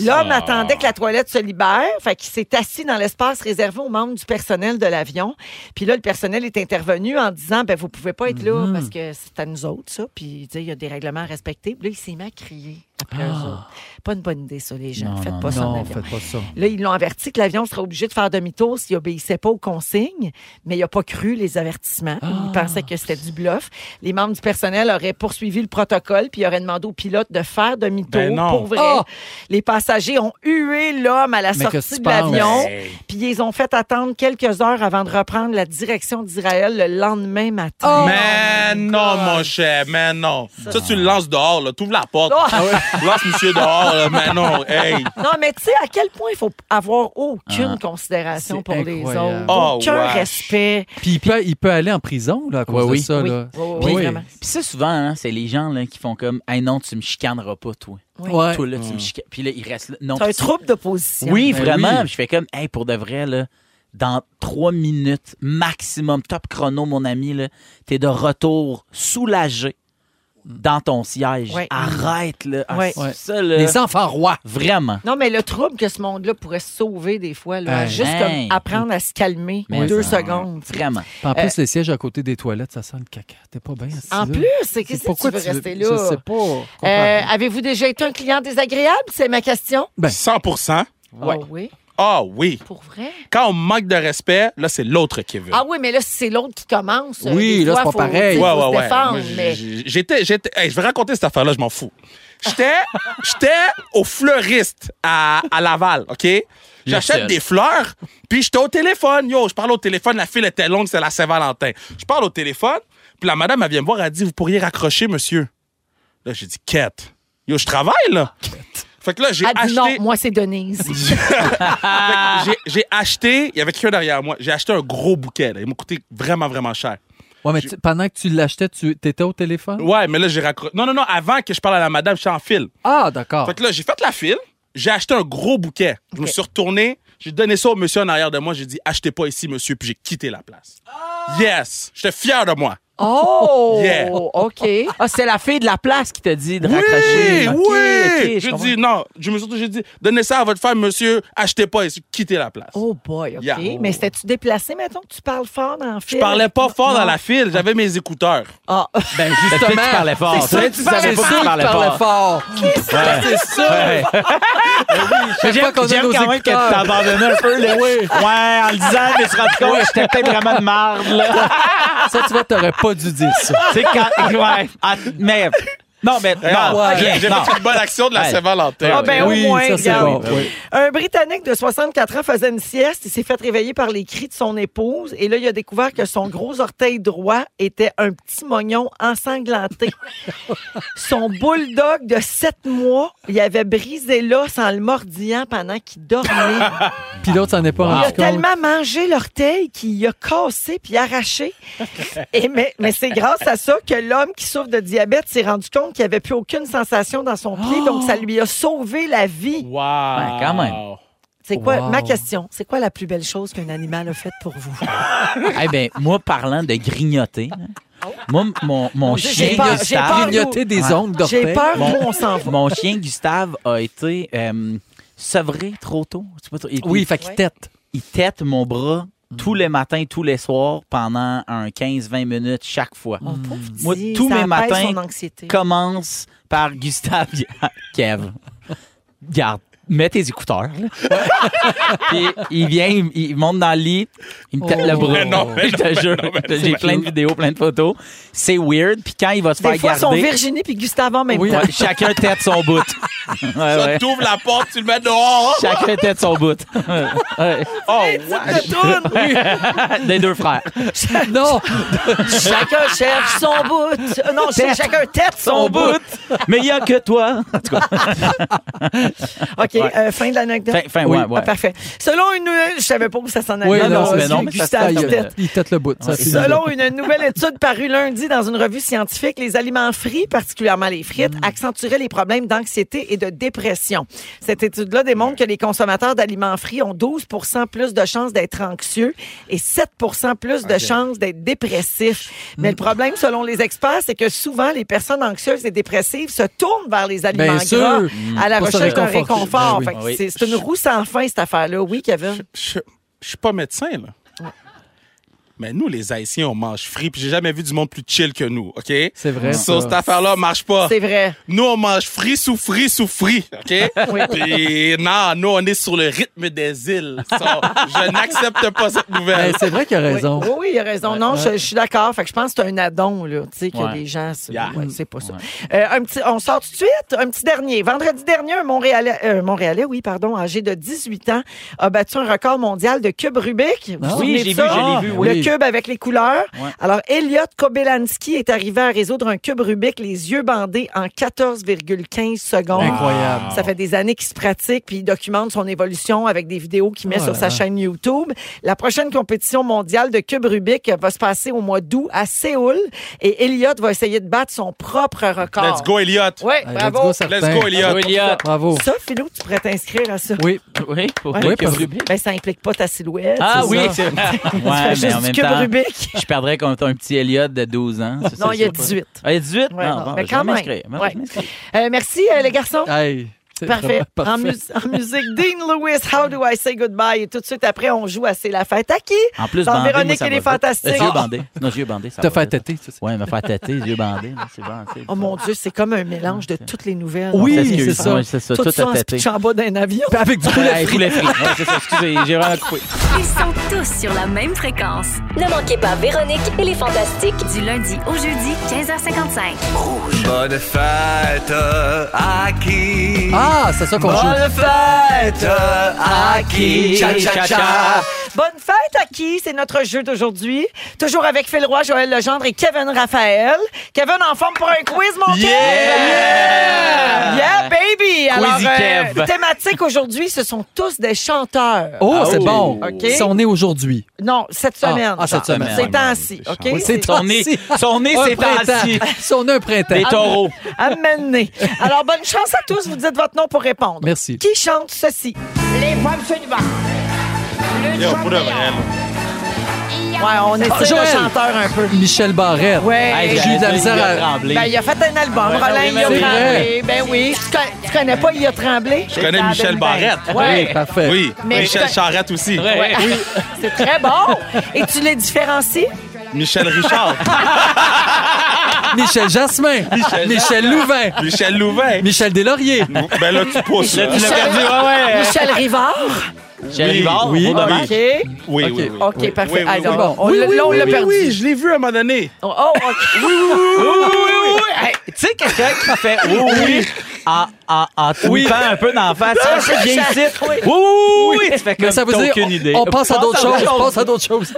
L'homme attendait que la toilette se libère, fait qu'il s'est assis dans l'espace réservé aux membres du personnel de l'avion. Puis là, le personnel est intervenu en disant, ben vous pouvez pas être là parce que c'est à nous autres ça. Puis tu sais, il y a des règlements à respecter. Puis là, il s'est mis à crier autres. Pas une bonne idée ça, les gens. Non, Faites non, pas ça en non, avion. faites pas ça. Là, ils l'ont averti que l'avion serait obligé de faire demi-tour s'il obéissait pas aux consignes, mais il n'a pas cru les avertissements. Il pensait que c'était du bluff. Les membres du personnel auraient poursuivi le protocole puis auraient demandé au pilote de faire demi-tour Ben non. pour vrai. Ah! Les passagers ont hué l'homme à la Mais sortie de l'avion, puis ils ont fait attendre quelques heures avant de reprendre la direction d'Israël le lendemain matin. Mais non, mon cher, mais non. Ça, tu le lances dehors, là. T'ouvres la porte. Oh! Lance monsieur dehors, là. Mais non, hey. Non, mais tu sais à quel point il faut avoir aucune Ah. considération pour les autres, Oh, aucun wesh. respect. Puis il peut, il peut aller en prison là, à cause Ouais, de oui. ça. Oui, Là. oui, oui, Oui. vraiment. Puis ça, souvent, hein, c'est les gens là, qui font comme Hey non, tu me chicaneras pas, toi. Ouais. Toi, là, tu me chicanes. Puis là, il reste là. Non, C'est un trouble d'opposition. Oui, Ben vraiment. Puis Je fais comme, hey, pour de vrai, là, dans trois minutes maximum, top chrono, mon ami, là, t'es de retour soulagé dans ton siège. Ouais. Arrête, là. Ah, Ouais. c'est Ouais. Ça, là. Les enfants rois. Vraiment. Non, mais le trouble que ce monde-là pourrait se sauver des fois, là, Hey. juste Hey. comme apprendre à se calmer Mais deux ça, secondes. Vraiment. Puis en plus, les sièges à côté des toilettes, ça sent le caca. T'es pas bien assis En là. plus, c'est qu'est-ce que tu veux rester là? Je sais pas. Euh, Comprends. Avez-vous déjà été un client désagréable? C'est ma question. Ben. 100 Ah oui. Ah oui. Pour vrai? Quand on manque de respect, là, c'est l'autre qui veut. Ah oui, mais là, si c'est l'autre qui commence. euh, Oui, là, c'est pas faut, pareil. Ouais, ouais, ouais. mais- J'étais, j'étais, hey, je vais raconter cette affaire-là, je m'en fous. J'étais, j'étais au fleuriste à, à Laval, OK? J'achète des fleurs, puis j'étais au téléphone. Yo, je parle au téléphone, la file était longue, c'est la Saint-Valentin. Je parle au téléphone, puis la madame, elle vient me voir, elle dit, vous pourriez raccrocher, monsieur. Là, j'ai dit, quête. Yo, je travaille, là. Fait que là, j'ai Elle dit acheté. non, moi, c'est Denise. Fait que j'ai- J'ai acheté, il y avait quelqu'un derrière moi, j'ai acheté un gros bouquet. là. Il m'a coûté vraiment, vraiment cher. Ouais, mais tu- pendant que tu l'achetais, tu étais au téléphone? Ouais, mais là, j'ai raccroché. Non, non, non, avant que je parle à la madame, je suis en file. Ah, d'accord. Fait que là, j'ai fait la file, j'ai acheté un gros bouquet. Je me suis retourné, j'ai donné ça au monsieur en arrière de moi, j'ai dit, achetez pas ici, monsieur, puis j'ai quitté la place. Yes! J'étais fier de moi. Oh! Yeah. OK. Ah, c'est la fille de la place qui t'a dit de Oui, raccrocher. Oui. ok, je j'ai comprends. dit non. Je me suis surtout j'ai dit donnez ça à votre femme, monsieur. Achetez pas et quittez la place. Oh boy, OK. Yeah. Mais c'était-tu déplacé, mettons, que tu parles fort dans le Je film? parlais pas fort Non. dans la file. J'avais mes écouteurs. Ah. Ben, justement. tu parlais fort. C'est tu tu savais pas que tu parlais fort. fort. Ouais. C'est? Ça. Ouais. Chaque J'aime quand même que tu t'abandonnais un peu. Là. Ouais, en le disant, je me suis rendu compte que j'étais peut-être vraiment de marde. Là. Ça, tu vois, t'aurais pas dû dire ça. C'est quand. Ouais. Ah, mais. Non, mais. Non, j'ai j'ai non. fait une bonne action de la. Saint-Valentin. Ah ben Oui, au moins, ça, c'est regarde. bon, oui. Un Britannique de 64 ans faisait une sieste. Il s'est fait réveiller par les cris de son épouse. Et là, il a découvert que son gros orteil droit était un petit mognon ensanglanté. son bulldog de 7 mois, il avait brisé l'os en le mordillant pendant qu'il dormait. Puis l'autre s'en est pas Il a rendu tellement mangé l'orteil qu'il a cassé puis arraché. Et mais mais c'est grâce à ça que l'homme qui souffre de diabète s'est rendu compte qu'il n'y avait plus aucune sensation dans son pied. Donc, ça lui a sauvé la vie. Wow. Ouais, quand même. C'est quoi, Wow. ma question, c'est quoi la plus belle chose qu'un animal a faite pour vous? Eh ben, moi, parlant de grignoter, là, moi, mon, mon chien peur, j'ai Gustave. Grignoter des Ouais. d'orteil. J'ai peur Mon- on s'en va. Mon chien Gustave a été euh, sevré trop tôt. Oui, fait qu'il Ouais. tête. il tête mon bras tous les matins, tous les soirs, pendant un 15-20 minutes chaque fois. Oh, pauvre Moi, tous ça mes matins son anxiété. Commence par Gustave Kev. Garde. Mets tes écouteurs. là. Puis il vient, il, il monte dans le lit, il me tête Oh. le bras. Mais non, mais je te non, jure. mais non, mais J'ai c'est plein de vidéos, plein de photos. C'est weird. Puis quand il va se Des faire fois, sont garder, Virginie puis Gustave en même Oui. temps. ouais, chacun tête son bout. Ouais, Ça ouais. t'ouvre la porte, tu le mets dehors. Chacun tête son bout. Ouais. Oh, Ça. Des deux frères. Non! chacun cherche son bout. Euh, Non, Tête. chacun tête son, Son bout. Mais il y a que toi. En tout cas, OK, euh, fin de l'anecdote. fin, fin, Oui. ouais, ouais. Ah, parfait. Selon une... Je savais pas où ça s'en allait. Oui, non, non, mais non, mais ça se il, tête. le bout. Ça, Selon une nouvelle étude parue lundi dans une revue scientifique, les aliments frits, particulièrement les frites, accentueraient les problèmes d'anxiété et de dépression. Cette étude-là démontre que les consommateurs d'aliments frits ont 12 plus de chances d'être anxieux et 7 plus de chances d'être dépressifs. Mais le problème, selon les experts, c'est que souvent, les personnes anxieuses et dépressives se tournent vers les aliments Bien sûr. gras à la Pour recherche d'un réconfort. Oui. Que Oui. c'est- une roue sans fin, cette affaire-là. Oui, Kevin? Je je suis pas médecin, là. Mais nous, les Haïtiens, on mange frit, puis j'ai jamais vu du monde plus chill que nous, OK? C'est vrai, ça. cette affaire-là marche pas. C'est vrai. Nous, on mange frit sous frit sous frit, OK? Puis non, nous, on est sur le rythme des îles. Ça, je n'accepte pas cette nouvelle. Ben, c'est vrai qu'il a raison. Oui, oui, il a raison. Non, je, je suis d'accord. Fait que je pense que c'est un addon, là. Tu sais, que Ouais. les gens. C'est Yeah. ouais, c'est pas ça. Euh, un petit, on sort tout de suite. Un petit dernier. Vendredi dernier, un Montréalais, euh, Montréalais, oui, pardon, âgé de 18 ans, a battu un record mondial de cube Rubik. Vous vous Oui, j'ai vu, je l'ai vu, Le oui. cube avec les couleurs. Ouais. Alors, Elliot Kobelanski est arrivé à résoudre un cube Rubik les yeux bandés en 14,15 secondes. Incroyable. Ça fait des années qu'il se pratique, puis il documente son évolution avec des vidéos qu'il met Oh sur sa chaîne YouTube. La prochaine compétition mondiale de cube Rubik va se passer au mois d'août à Séoul et Elliot va essayer de battre son propre record. Let's go, Elliot. Ouais, Hey, bravo. let's go. Let's go, Elliot. Bravo, Elliot. Bravo. Ça, Philou, tu pourrais t'inscrire à ça. Oui. Oui, pour Ouais. Oui, parce- Rubik. Ben, ça implique pas ta silhouette. Ah oui, ça. c'est Ouais, mais juste en du même cube temps, Rubik. je perdrais contre un petit Elliot de 12 ans. ça, Non, il y a je sais pas. 18. Ah, il y a 18? Ouais, Non, non, bon, mais je quand même. Ouais. Euh, merci, euh, les garçons. Hey, c'est Parfait. En, parfait. mus- en musique, Dean Lewis, How Do I Say Goodbye? Et tout de suite après, on joue à C'est la fête à qui? En plus, Dans bandé, Véronique moi, ça et les va vite. Fantastiques. Les yeux Ah. bandés. Non, les yeux bandés, fait vite. têter? Ouais, me faire têter, les yeux bandés. C'est bon, Oh mon Dieu, c'est comme un mélange de toutes les nouvelles. Oui, c'est ça. C'est ça. Tout, Tout, ça en en bas d'un avion. Avec du poulet frit. C'est ça. Excusez, j'ai vraiment coupé. Ils sont tous sur la même fréquence. Ne manquez pas Véronique et les Fantastiques. Du lundi au jeudi, 15h55. Bonne fête à qui? Ah, c'est ça qu'on joue. Bonne fête à qui? Cha, cha, cha. Bonne fête à qui? C'est notre jeu d'aujourd'hui. Toujours avec Phil Roy, Joël Legendre et Kevin Raphaël. Kevin en forme pour un quiz, mon Yeah! Kev! Yeah, baby! Alors, euh, Kev. thématique aujourd'hui, ce sont tous des chanteurs. Oh, Ah, c'est oh. bon. OK. Ils sont nés aujourd'hui. Non, cette Ah, semaine. ah, cette semaine. C'est temps-ci, mais- OK? Oui, c'est Son nez, son nez, Un c'est printemps. ainsi. Son nez un printemps. Des taureaux. Amenez. Alors, bonne chance à tous. Vous dites votre nom pour répondre. Merci. Qui chante ceci? Yo, pour de vrai, là. Ouais, on est Ah, sur Joël. chanteur un peu. Michel Barrette. Ouais. Hey, J'ai eu de la il misère a à- tremblé. Ben, il a fait un album, Ouais, Roland oui, Il a c'est tremblé. Ben oui. Tu, con- tu connais pas Il a tremblé? Je connais Michel Barrette. Ouais. Oui, parfait. Oui. Mais Michel je- Charette aussi. Ouais. C'est très bon. Et tu les différencies? Michel Richard. Michel Jasmin. Michel Michel Louvain. Michel Louvain. Michel Deslauriers. Ben là, tu pousses. là. Tu l'as perdu, ouais, ouais. Michel Rivard? Michel Oui, Rivard, oui. dommage. OK. Oui, oui, oui. OK, parfait. Oui, oui, Ah, oui. bon. on Oui, l'a- oui, là, on oui, l'a Oui, perdu. oui, je l'ai vu à un moment donné. Oh, OK. Oui, oui, oui, oui. Hey, tu sais, quelqu'un qui fait oui, oui, en, en, en tweetant un peu dans la face. Ah, c'est bien ici. Oui, oui, oui, oui. Tu fais comme Mais ça veut t'as dire, aucune idée. on passe à d'autres choses. On passe à d'autres choses.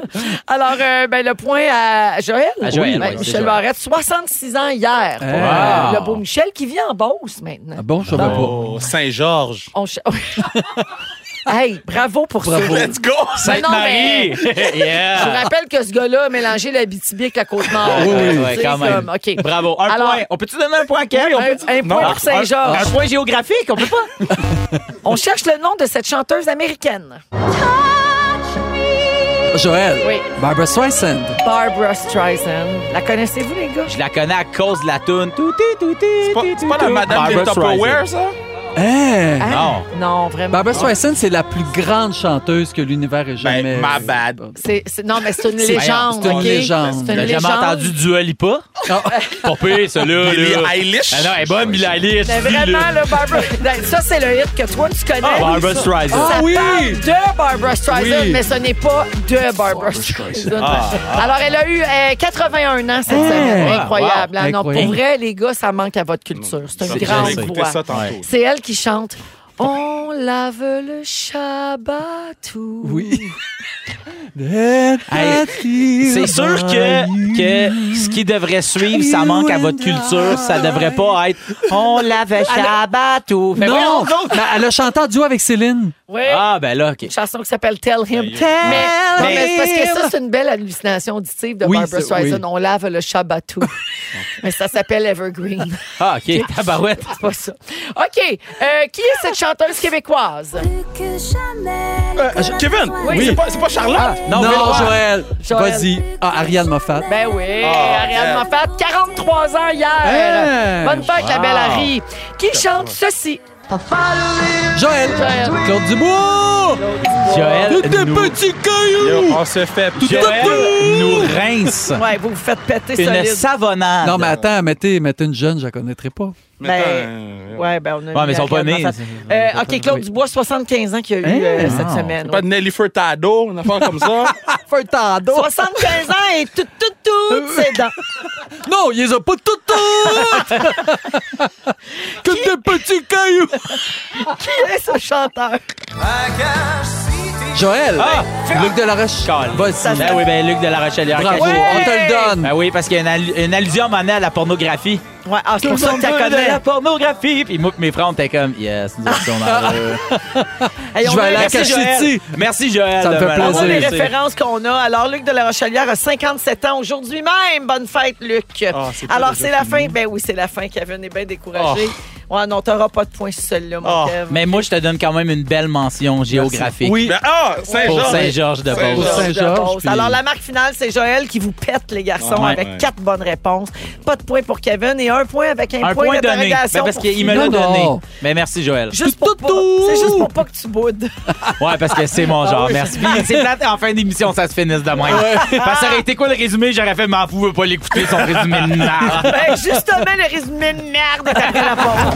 Alors, euh, ben, le point à Joël. À Joël, Ben, oui, c'est Michel Joël. Barrette, 66 ans hier. pour, Wow. euh, le beau Michel qui vit en Beauce maintenant. Ah bon, je savais pas. Oh, Saint-Georges. On ch- hey, bravo pour Bravo. ça. Let's go! Sainte-Marie. Je vous yeah. rappelle que ce gars-là a mélangé la BTB avec la Côte-Nord. Oui, oui, Tu oui, quand même. comme, OK. Bravo. Un Alors- point. On peut-tu donner un point à? On Un, un point pour Saint-Georges. Un point géographique, on peut pas? On cherche le nom de cette chanteuse américaine. Joël. Oui. Barbara Streisand. Barbara Streisand. La connaissez-vous, les gars? Je la connais à cause de la toune. Touti, C'est pas, c'est pas la madame des Tupperware, ça? Hein? Hein? Non. Non, vraiment. Barbara Streisand, c'est la plus grande chanteuse que l'univers ait jamais. Ben, my bad. C'est, c'est- non, mais c'est une légende. c'est une OK? légende. C'est une T'as jamais légende. entendu Dua Lipa? Ah. Pas pire, celui-là. Billie là. Eilish? Ah non, elle est bonne, Billie Eilish. Mais vraiment, là, Barbara. Ben, Ça, c'est le hit que toi, tu connais. Ah, Barbara Streisand. Ça Ah oui! parle de Barbara Streisand, Oui. mais ce n'est pas de Barbara Streisand. Ah, Alors, elle a eu euh, 81 ans cette Hein? semaine. Incroyable. hein? Non, Incroyable. pour vrai, les gars, ça manque à votre culture. C'est une grande bien, J'ai écouté voix. ça tantôt. Ouais. C'est elle qui chante On lave le Shabbatou. Oui. Hey, C'est sûr que, que ce qui devrait suivre, ça manque à votre culture. Ça devrait pas être On l'avait Shabbat ou. Ben non, mais elle a chanté en duo avec Céline. Oui. Ah, ben là, OK. Une chanson qui s'appelle Tell Him. mais, non, mais c'est parce que ça, c'est une belle hallucination auditive de Oui, Barbara Streisand. oui. On lave le Shabbatou. mais ça s'appelle Evergreen. Ah, OK. Tabarouette. C'est pas ça. OK. Euh, qui est cette chanteuse québécoise? Euh, Kevin, Oui. c'est pas, c'est pas Charlotte? Non, Non, Véro. Joël. Joël. Vas-y. Ah, Ariane Moffat. Ben oui, Ah, Ariane. Moffat, 43 ans hier. Hein? Bonne fête, la Wow. belle Harry. Qui chante ceci? Joël. Joël. Claude Dubois. Joël. Des nous- petits cailloux. Yo, on se fait Joël nous rince. Ouais, vous vous faites péter Une solide. savonnade. Non, mais attends, mettez, mettez une jeune, je la connaîtrais pas. Ben, euh, ouais, ben, on a Ouais, mis mais ils sont pas nés. Euh, OK, Claude Dubois, 75 ans qu'il a eu Hein? euh, cette semaine. C'est pas de Nelly Furtado, une affaire comme ça? Furtado. 75 ans et tout, tout, tout, ses dents. Non, il les a pas toutes toutes. que des petits cailloux. Qui est ce chanteur? Joël. Ah! Luc de la Roche. Vas-y. Ben oui, ben Luc de la Rochelière. Bravo, Caché. on te le donne. Ben oui, parce qu'il y a une, allu- une allusion à à la pornographie. Ouais, ah, c'est pour ça que tu la De connais. la pornographie. Puis moi, pis mes frères, on était comme, yes, nous autres, on en veut. Hey, on Je vais a- aller à Merci, Joël. Merci, Joël. Ça me de fait voit les plaisir. laissé. références qu'on a. Alors, Luc de la Rochelière a 57 ans aujourd'hui même. Bonne fête, Luc. Ah, c'est pas Alors, déjà c'est la fini. fin. Ben oui, c'est la fin. Kevin est bien découragé. Ouais, non, t'auras pas de points sur celle-là, mon Ah, Kev. Mais moi, je te donne quand même une belle mention géographique. Oui. Ben, ah, Pour Saint-Georges. Saint-Georges de. Beauce. Saint-Georges, puis- Alors, la marque finale, c'est Joël qui vous pète, les garçons, Ouais. avec Ouais. quatre bonnes réponses. Pas de points pour Kevin et un point avec un, Un point, point donné. Ben, d'interrogation. parce pour qu'il me l'a Non, donné. non. Mais merci, Joël. Juste pour pas- C'est juste pour pas que tu boudes. Ouais, parce que c'est mon genre. Merci. Puis c'est plate en fin d'émission, ça se finisse de même. Parce que ça aurait été quoi le résumé? J'aurais fait m'en fous, je veux pas l'écouter, son résumé de merde. ben, justement, le résumé de merde est après la pause.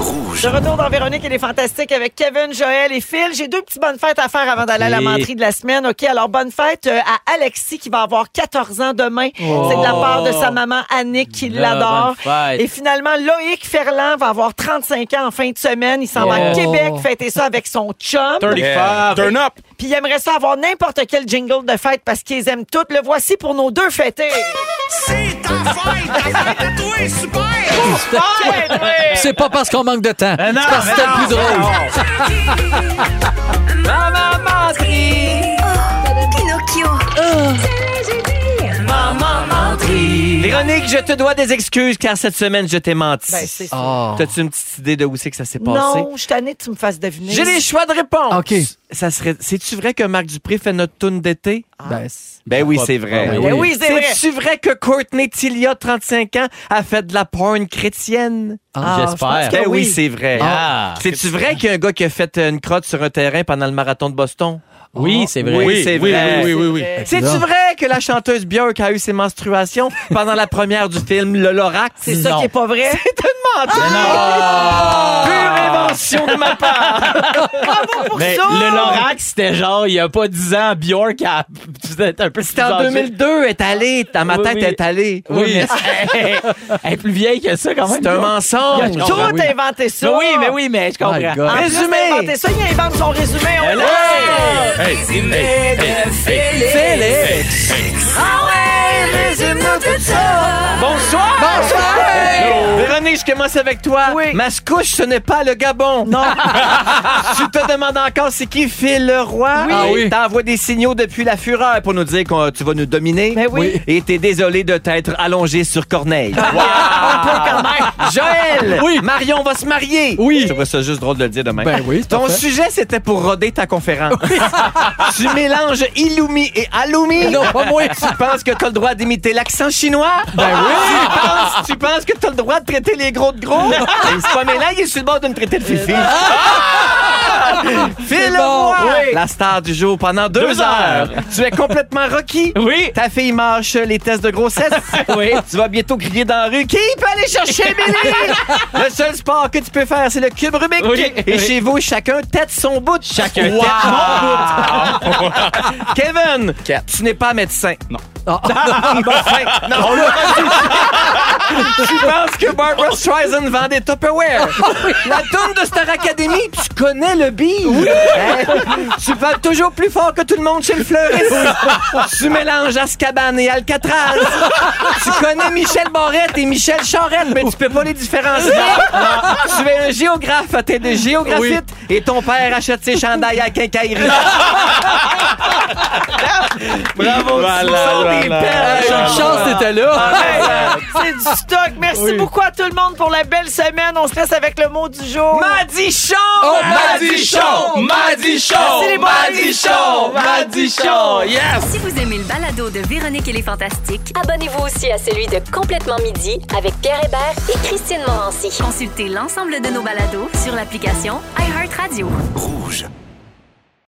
De retour dans Véronique et les Fantastiques avec Kevin, Joël et Phil. J'ai deux petites bonnes fêtes à faire avant d'aller à la menterie de la semaine. OK, alors bonne fête euh, à Alexis qui va avoir 14 ans demain. Oh. C'est de la part de sa maman Annick qui Là, l'adore. Et finalement, Loïc Ferland va avoir 35 ans en fin de semaine. Il s'en va à. Québec fêter ça avec son chum. 35. Yeah. Turn up. Puis il aimerait ça avoir n'importe quel jingle de fête parce qu'ils aiment toutes. Le voici pour nos deux fêtés. C'est ta fête! Ta fête à toi, super! C'est pas parce qu'on manque de temps. Mais non, C'est parce que c'était mais le plus non, drôle. Maman menterie. Pinocchio. Véronique, je te dois des excuses car cette semaine, je t'ai menti. Ben, c'est ça. Oh. T'as-tu une petite idée de où c'est que ça s'est passé? Non, je suis tannée que tu me fasses deviner. J'ai les choix de réponse. OK. Ça serait. C'est-tu vrai que Marc Dupré fait notre tune d'été? Ben, c'est- Ben oui, c'est vrai. Ah, Ben oui, c'est vrai. C'est-tu vrai que Courtney Tilia, 35 ans, a fait de la porn chrétienne? Ah, J'espère. Ben oui, oui. c'est vrai. Ah. C'est-tu vrai qu'il y a un gars qui a fait une crotte sur un terrain pendant le marathon de Boston? Oui, c'est vrai. Oui, c'est vrai. oui, oui, oui, oui. C'est-tu vrai que la chanteuse Björk a eu ses menstruations pendant la première du film Le Lorax? C'est ça Non. qui est pas vrai. C'est une menterie. Pure invention de ma part. Bravo pour Mais ça. le Lorax, c'était genre, il y a pas 10 ans, Bjork a. C'était un peu C'était en plus âgé. 2002, elle est allée. Dans ma Oui, tête, oui. est allée. Oui, mais elle, est plus vieille que ça quand même. C'est un mensonge. Tout a inventé ça. Mais oui, mais oui, mais je comprends. My God. En plus Résumé. d'inventer ça, il invente son résumé. On. Hey, hey, hey, hey. Félix. Ah ouais, Bonsoir. Bonsoir. Véronique, je commence avec toi. Oui. Mascouche, ce n'est pas le Gabon. Non. tu te demandes encore c'est qui Phil le roi. Oui. Ah oui. T'envoies des signaux depuis la fureur pour nous dire que tu vas nous dominer. Ben oui. Et t'es désolé de t'être allongé sur Corneille. Quand même. Joël! Oui. Marion va se marier! Oui. Je trouvais ça juste drôle de le dire demain. Ben oui, Ton parfait. sujet, c'était pour roder ta conférence. tu mélanges Illumi et Alumi. Non, pas moi. Tu penses que t'as le droit d'imiter l'accent chinois? Ben oui. Tu penses, tu penses que t'as le droit de traiter les gros de gros? C'est pas mélange, il est sur le bord de me traiter de fifi. Ah! Phil bon. Oui. la star du jour pendant deux, Deux heures. heures. Tu es complètement Rocky. Oui. Ta fille marche les tests de grossesse. Oui. Tu vas bientôt crier dans la rue. Qui peut aller chercher Billy? Le seul sport que tu peux faire, c'est le cube Rubik. Oui. Et chez vous, chacun tête son bout. Chacun Wow. tête mon bout. Kevin, tu n'es pas médecin. Non. Non, on l'a tu penses que Barbara Streisand vend des Tupperware? La tourne de Star Academy, tu connais le beat? Hein? Tu parles toujours plus fort que tout le monde chez le fleuriste. tu mélanges Azkaban et Alcatraz. tu connais Michel Barrette et Michel Charette, mais tu peux pas les différencier. tu es un géographe à tête de géographite et ton père achète ses chandails à quincaillerie. Bravo, tu Voilà, des voilà. perles. Une chance t'étais là. Hey, C'est du stock. Merci Oui. beaucoup à tout le monde pour la belle semaine. On se laisse avec le mot du jour. Madichon! Oh, Madichon! Madichon! Merci les boys. Madichon! Madichon! Yes! Si vous aimez le balado de Véronique et les Fantastiques, Abonnez-vous aussi à celui de Complètement Midi avec Pierre Hébert et Christine Morancy. consultez l'ensemble de nos balados sur l'application iHeartRadio. Rouge.